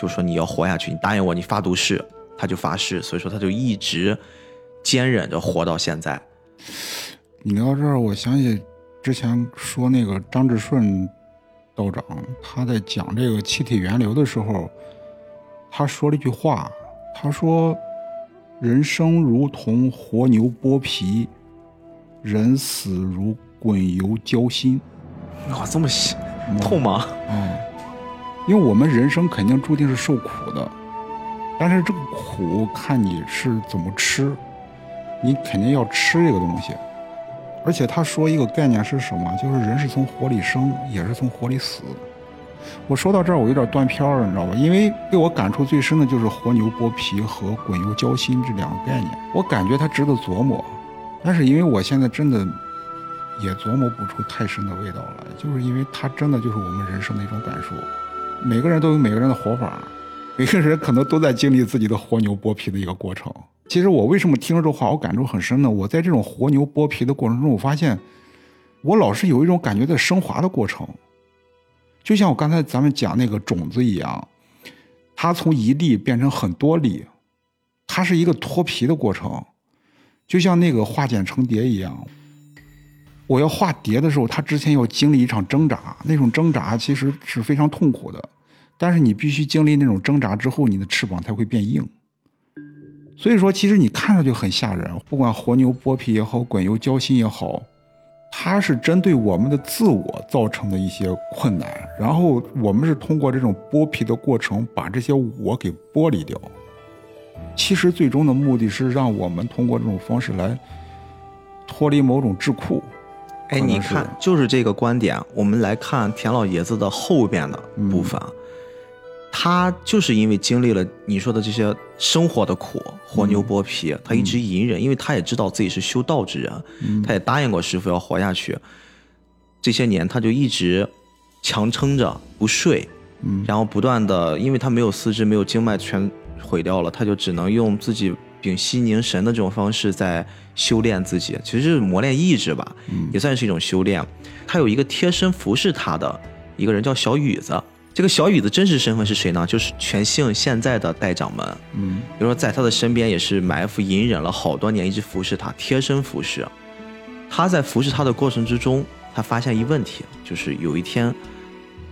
就说你要活下去，你答应我，你发毒誓，他就发誓。所以说他就一直。坚忍着活到现在。你聊到这儿，我想起之前说那个张志顺道长，他在讲这个气体源流的时候，他说了一句话，他说：“人生如同活牛剥皮，人死如滚油浇心。”哇，这么痛吗？嗯，因为我们人生肯定注定是受苦的，但是这个苦看你是怎么吃。你肯定要吃这个东西，而且他说一个概念是什么？就是人是从火里生，也是从火里死。我说到这儿，我有点断片了，你知道吧？因为对我感触最深的就是活牛剥皮和滚油浇心这两个概念，我感觉它值得琢磨。但是因为我现在真的也琢磨不出太深的味道来，就是因为它真的就是我们人生的一种感受。每个人都有每个人的活法，每个人可能都在经历自己的活牛剥皮的一个过程。其实我为什么听了这话我感触很深呢？我在这种活牛剥皮的过程中，我发现我老是有一种感觉在升华的过程，就像我刚才咱们讲那个种子一样，它从一粒变成很多粒，它是一个脱皮的过程，就像那个化茧成蝶一样。我要化蝶的时候，它之前要经历一场挣扎，那种挣扎其实是非常痛苦的，但是你必须经历那种挣扎之后，你的翅膀才会变硬。所以说，其实你看着就很吓人。不管活牛剥皮也好，滚油浇心也好，它是针对我们的自我造成的一些困难。然后我们是通过这种剥皮的过程，把这些我给剥离掉。其实最终的目的是让我们通过这种方式来脱离某种桎梏。哎，你看，就是这个观点。我们来看田老爷子的后边的部分。他就是因为经历了你说的这些生活的苦，活牛剥皮，他一直隐忍，因为他也知道自己是修道之人，他也答应过师傅要活下去。这些年他就一直强撑着不睡，嗯然后不断的，因为他没有四肢，没有经脉全毁掉了，他就只能用自己屏息凝神的这种方式在修炼自己，其实是磨练意志吧，也算是一种修炼。他有一个贴身服侍他的一个人叫小雨子，这个小雨的真实身份是谁呢？就是全姓现在的代掌门，嗯比如说在他的身边也是埋伏隐忍了好多年，一直服侍他，贴身服侍。他在服侍他的过程之中，他发现一问题，就是有一天，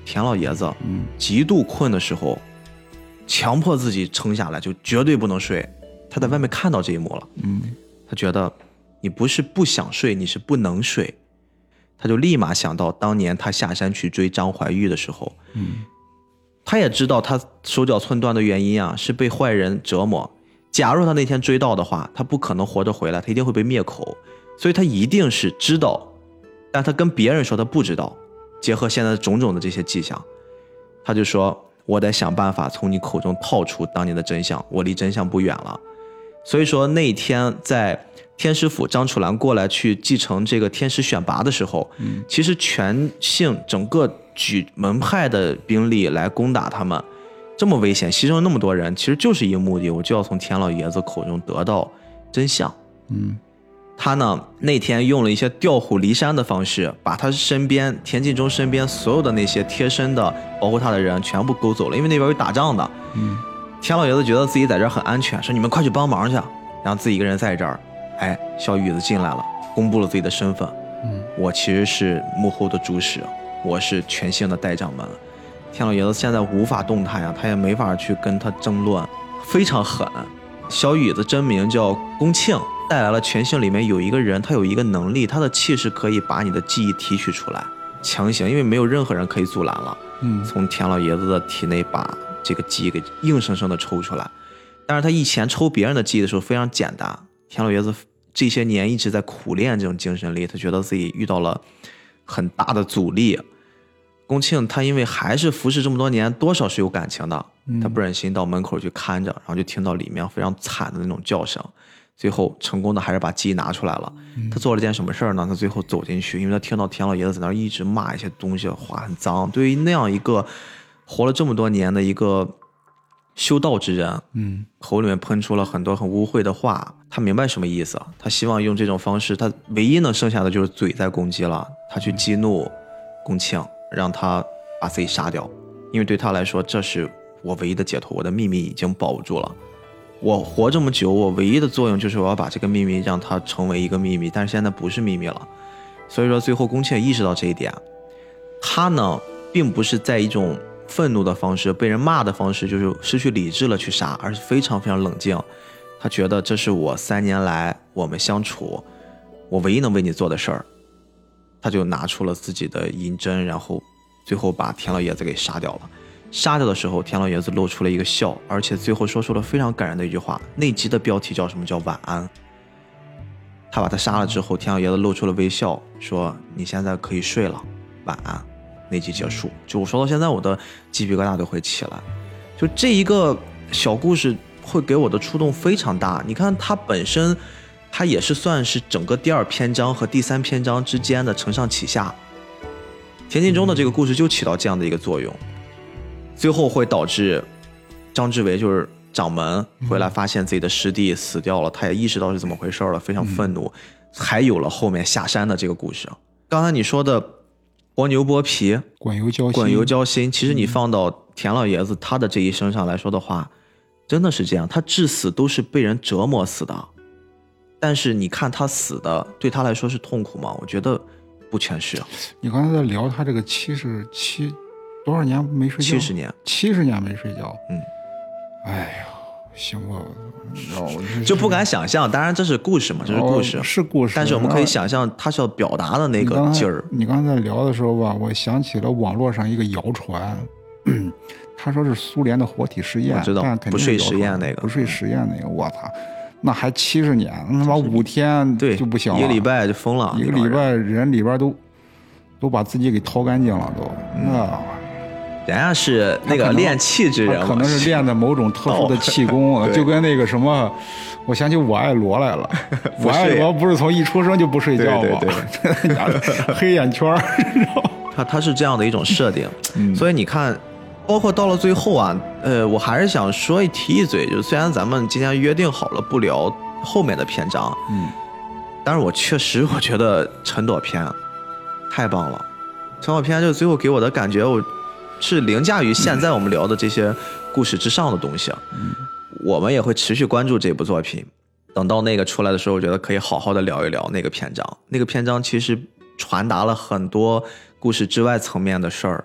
田老爷子嗯极度困的时候，强迫自己撑下来，就绝对不能睡。他在外面看到这一幕了，嗯他觉得你不是不想睡，你是不能睡。他就立马想到当年他下山去追张怀玉的时候，嗯他也知道他手脚寸断的原因啊，是被坏人折磨。假如他那天追到的话，他不可能活着回来，他一定会被灭口。所以他一定是知道，但他跟别人说他不知道。结合现在种种的这些迹象，他就说：“我得想办法从你口中套出当年的真相，我离真相不远了。”所以说那天在天师府，张楚岚过来去继承这个天师选拔的时候，嗯其实全姓整个举门派的兵力来攻打他们，这么危险，牺牲了那么多人，其实就是一个目的，我就要从天老爷子口中得到真相。嗯他呢那天用了一些调虎离山的方式，把他身边田进忠身边所有的那些贴身的保护他的人全部勾走了，因为那边有打仗的。嗯田老爷子觉得自己在这儿很安全，说你们快去帮忙去，然后自己一个人在这儿。哎，小雨子进来了，公布了自己的身份，嗯我其实是幕后的主使，我是全姓的代掌门。天老爷子现在无法动弹呀，他也没法去跟他争论，非常狠。小雨子真名叫龚庆，带来了全姓里面有一个人，他有一个能力，他的气势可以把你的记忆提取出来，强行，因为没有任何人可以阻拦了。嗯从田老爷子的体内把这个记忆给硬生生的抽出来。但是他以前抽别人的记忆的时候非常简单。田老爷子这些年一直在苦练这种精神力，他觉得自己遇到了很大的阻力。宫庆他因为还是服侍这么多年，多少是有感情的，他不忍心到门口去看着，然后就听到里面非常惨的那种叫声。最后成功的还是把记忆拿出来了。他做了件什么事儿呢？他最后走进去，因为他听到田老爷子在那儿一直骂一些东西，话很脏。对于那样一个活了这么多年的一个修道之人，嗯口里面喷出了很多很污秽的话，他明白什么意思。他希望用这种方式，他唯一能剩下的就是嘴在攻击了。他去激怒龚庆，让他把自己杀掉，因为对他来说，这是我唯一的解脱，我的秘密已经保不住了。我活这么久，我唯一的作用就是我要把这个秘密让它成为一个秘密，但是现在不是秘密了。所以说，最后龚庆意识到这一点，他呢，并不是在一种愤怒的方式、被人骂的方式，就是失去理智了去杀，而是非常非常冷静。他觉得这是我三年来我们相处，我唯一能为你做的事儿。他就拿出了自己的银针，然后最后把田老爷子给杀掉了。杀掉的时候，田老爷子露出了一个笑，而且最后说出了非常感人的一句话。那集的标题叫什么？叫晚安。他把他杀了之后，田老爷子露出了微笑，说：“你现在可以睡了，晚安。”那集结束。就我说到现在，我的鸡皮疙瘩都会起来。就这一个小故事，会给我的触动非常大。你看，它本身，它也是算是整个第二篇章和第三篇章之间的承上启下。田径中的这个故事就起到这样的一个作用，最后会导致张志伟就是掌门回来发现自己的师弟死掉了，他也意识到是怎么回事了，非常愤怒，还有了后面下山的这个故事。刚才你说的活牛剥皮、滚油浇心，滚油浇心，其实你放到田老爷子他的这一生上来说的话，真的是这样，他至死都是被人折磨死的。但是你看他死的对他来说是痛苦吗？我觉得不全是，你刚才在聊他这个七十七多少年没睡觉？七十年，七十年没睡觉。嗯，哎呀，行吧，然后我就不敢想象。当然这是故事嘛，这是故事，哦是故事。但是我们可以想象他是要表达的那个劲儿。你刚才聊的时候吧，我想起了网络上一个谣传，他说是苏联的活体实验，我知道但肯定不睡实验那个不睡实验那个，我操，那还七十年，他妈五天对，就不行了，一个礼拜就疯了，一个礼拜人里边都都把自己给掏干净了，都那人家是那个练气质人可能是练的某种特殊的气功，对就跟那个什么，我想起我爱罗来了。我爱罗不是从一出生就不睡觉吗？对对 黑眼圈儿，它它是这样的一种设定，嗯所以你看，包括到了最后啊，呃，我还是想说一提一嘴，就是虽然咱们今天约定好了不聊后面的篇章，嗯，但是我确实我觉得陈朵篇太棒了，陈朵篇就最后给我的感觉，我是凌驾于现在我们聊的这些故事之上的东西。嗯我们也会持续关注这部作品，等到那个出来的时候，我觉得可以好好的聊一聊那个篇章。那个篇章其实传达了很多故事之外层面的事儿。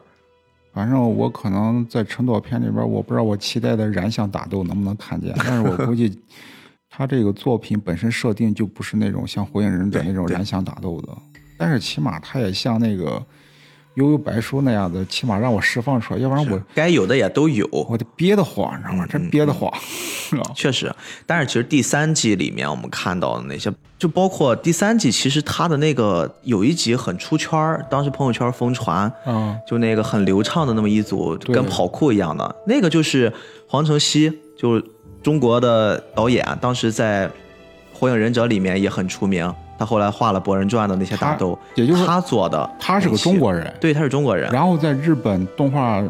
反正我可能在陈朵片里边，我不知道我期待的燃相打斗能不能看见，但是我估计 他这个作品本身设定就不是那种像《火影忍者》那种燃相打斗的，但是起码他也像那个《悠悠白书》那样的，起码让我释放出来，要不然我该有的也都有，我得憋得慌，你知道吗？真憋得慌？确实。但是其实第三季里面我们看到的那些，就包括第三季，其实他的那个有一集很出圈儿，当时朋友圈疯传，嗯，就那个很流畅的那么一组，跟跑酷一样的，那个就是黄承熙，就是中国的导演，当时在《火影忍者》里面也很出名。他后来画了《博人传》的那些打斗，也就是他做的。他是个中国人，对，他是中国人，然后在日本动画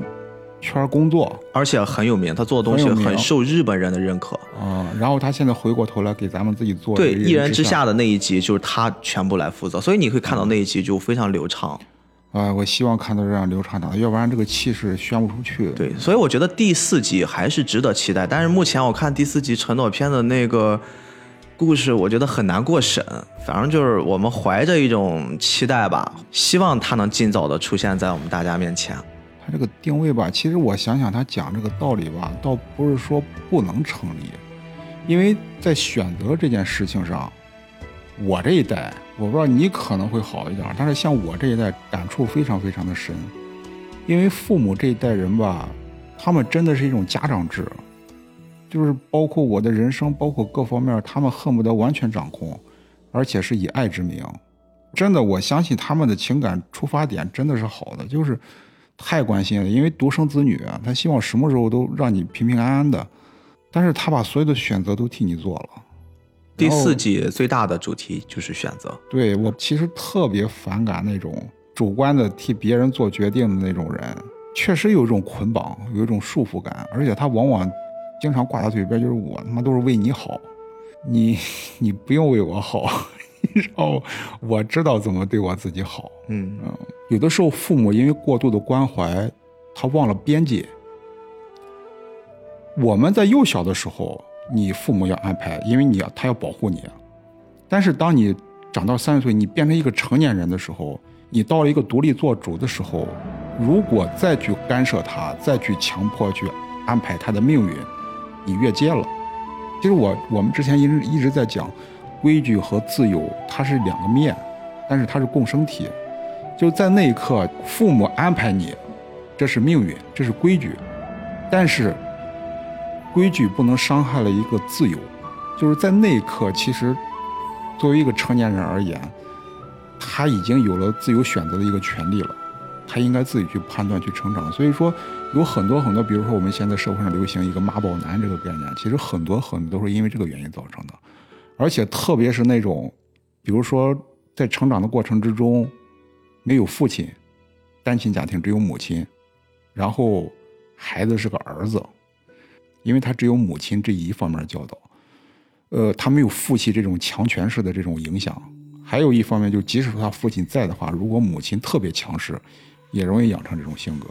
圈工作而且很有名，他做的东西很受日本人的认可。啊，然后他现在回过头来给咱们自己做对，一人之下下的那一集就是他全部来负责，所以你会看到那一集就非常流畅。啊，我希望看到这样流畅的，要不然这个气势宣不出去。对，所以我觉得第四集还是值得期待。但是目前我看第四集陈朵篇的那个故事，我觉得很难过审。反正就是我们怀着一种期待吧，希望他能尽早的出现在我们大家面前。他这个定位吧，其实我想想，他讲这个道理吧，倒不是说不能成立，因为在选择这件事情上，我这一代，我不知道你可能会好一点，但是像我这一代感触非常非常的深，因为父母这一代人吧，他们真的是一种家长制，就是包括我的人生，包括各方面，他们恨不得完全掌控，而且是以爱之名。真的，我相信他们的情感出发点真的是好的，就是太关心了。因为独生子女啊，他希望什么时候都让你平平安安的，但是他把所有的选择都替你做了。第四季最大的主题就是选择。对我其实特别反感那种主观的替别人做决定的那种人，确实有一种捆绑，有一种束缚感，而且他往往经常挂在嘴边，就是我他妈都是为你好，你 你不用为我好，然后我知道怎么对我自己好。嗯，嗯，有的时候父母因为过度的关怀，他忘了边界。我们在幼小的时候，你父母要安排，因为你要他要保护你。但是当你长到三十岁，你变成一个成年人的时候，你到了一个独立做主的时候，如果再去干涉他，再去强迫去安排他的命运，你越界了。其实我我们之前一直一直在讲，规矩和自由它是两个面，但是它是共生体。就在那一刻，父母安排你，这是命运，这是规矩，但是规矩不能伤害了一个自由。就是在那一刻，其实作为一个成年人而言，他已经有了自由选择的一个权利了，他应该自己去判断、去成长。所以说，有很多很多，比如说我们现在社会上流行一个“妈宝男”这个概念，其实很多很多都是因为这个原因造成的。而且特别是那种，比如说在成长的过程之中，没有父亲，单亲家庭只有母亲，然后孩子是个儿子，因为他只有母亲这一方面教导，呃，他没有父亲这种强权式的这种影响。还有一方面，就即使他父亲在的话，如果母亲特别强势，也容易养成这种性格。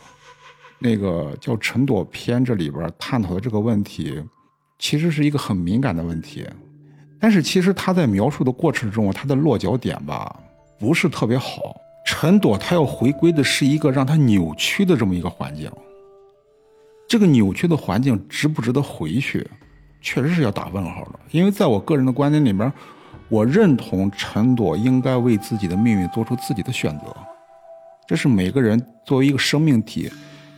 那个叫《陈朵篇》这里边探讨的这个问题，其实是一个很敏感的问题。但是其实他在描述的过程中，他的落脚点吧不是特别好。陈朵他要回归的是一个让他扭曲的这么一个环境。这个扭曲的环境值不值得回去，确实是要打问号的。因为在我个人的观点里面，我认同陈朵应该为自己的命运做出自己的选择。这是每个人作为一个生命体，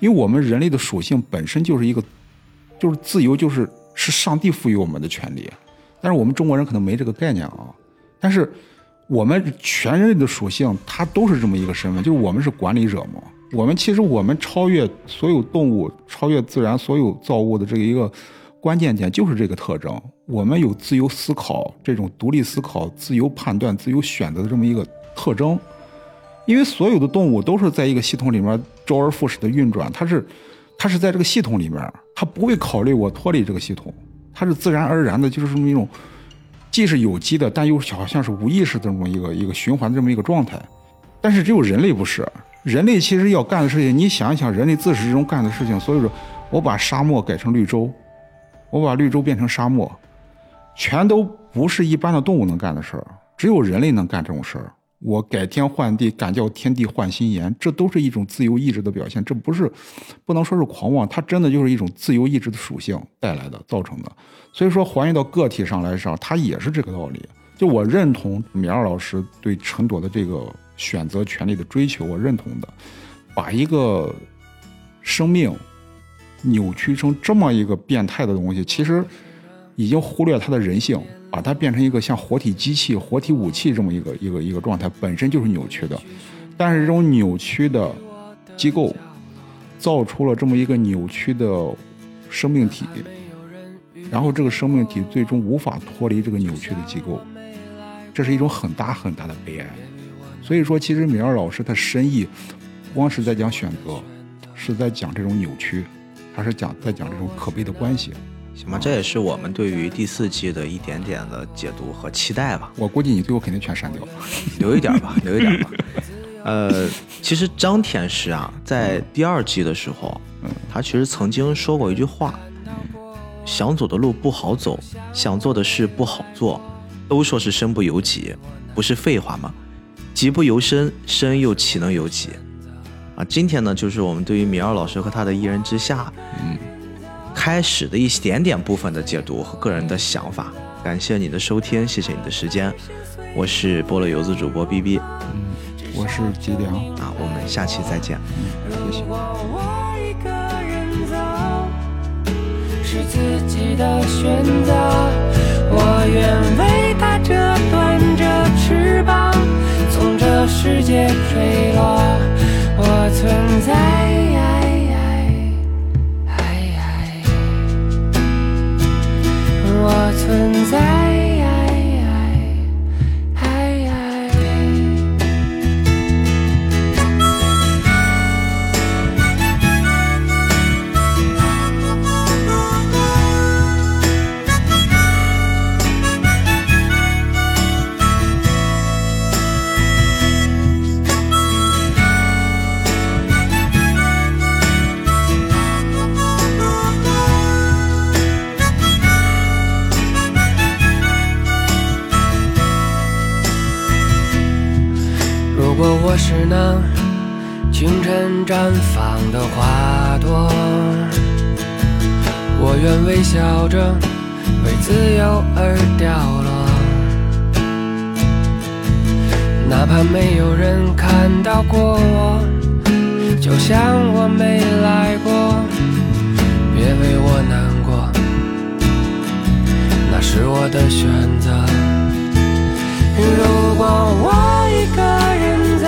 因为我们人类的属性本身就是一个，就是自由，就是是上帝赋予我们的权利。但是我们中国人可能没这个概念啊。但是我们全人类的属性，它都是这么一个身份，就是我们是管理者嘛。我们其实我们超越所有动物、超越自然所有造物的这个一个关键点就是这个特征。我们有自由思考、这种独立思考、自由判断、自由选择的这么一个特征。因为所有的动物都是在一个系统里面周而复始的运转，它是它是在这个系统里面，它不会考虑我脱离这个系统，它是自然而然的，就是这么一种既是有机的，但又好像是无意识的这么一个一个循环的这么一个状态。但是只有人类不是。人类其实要干的事情，你想一想，人类自始至终干的事情，所以说，我把沙漠改成绿洲，我把绿洲变成沙漠，全都不是一般的动物能干的事儿，只有人类能干这种事儿。我改天换地，敢叫天地换新颜，这都是一种自由意志的表现，这不是不能说是狂妄，它真的就是一种自由意志的属性带来的造成的。所以说，还原到个体上来上，它也是这个道理。就我认同米二老师对陈朵的这个。选择权利的追求，我认同的。把一个生命扭曲成这么一个变态的东西，其实已经忽略它的人性，把它变成一个像活体机器、活体武器这么一个一个一个状态，本身就是扭曲的。但是这种扭曲的机构，造出了这么一个扭曲的生命体，然后这个生命体最终无法脱离这个扭曲的机构，这是一种很大很大的悲哀。所以说，其实米二老师他深意，光是在讲选择，是在讲这种扭曲，还是讲在讲这种可悲的关系？行吧，这也是我们对于第四季的一点点的解读和期待吧。我估计你最后肯定全删掉，留一点吧，留一点吧。呃，其实张天师啊，在第二季的时候，嗯，他其实曾经说过一句话：想走的路不好走，想做的事不好做，都说是身不由己，不是废话吗？己不由身，身又岂能由己？啊，今天呢，就是我们对于米二老师和他的一人之下，嗯，开始的一点点部分的解读和个人的想法。感谢你的收听，谢谢你的时间，我是菠萝油子主播 B B，嗯，我是吉良。啊，我们下期再见，嗯，谢谢。从这世界坠落，我愿微笑着为自由而掉落，哪怕没有人看到过我，就像我没来过。别为我难过，那是我的选择。如果我一个人走。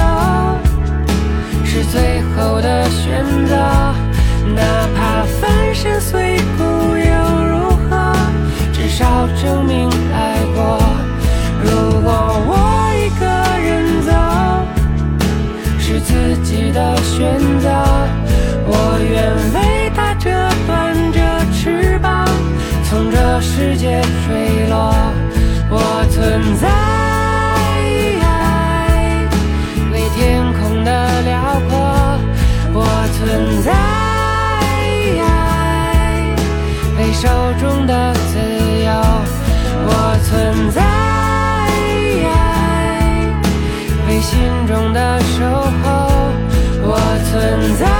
是最后的选择，哪怕粉身碎骨又如何？至少证明爱过。如果我一个人走，是自己的选择，我愿为他折断这翅膀，从这世界坠落。我存在。为天空的辽阔，我存在，手中的自由我存在。为心中的守候我存在。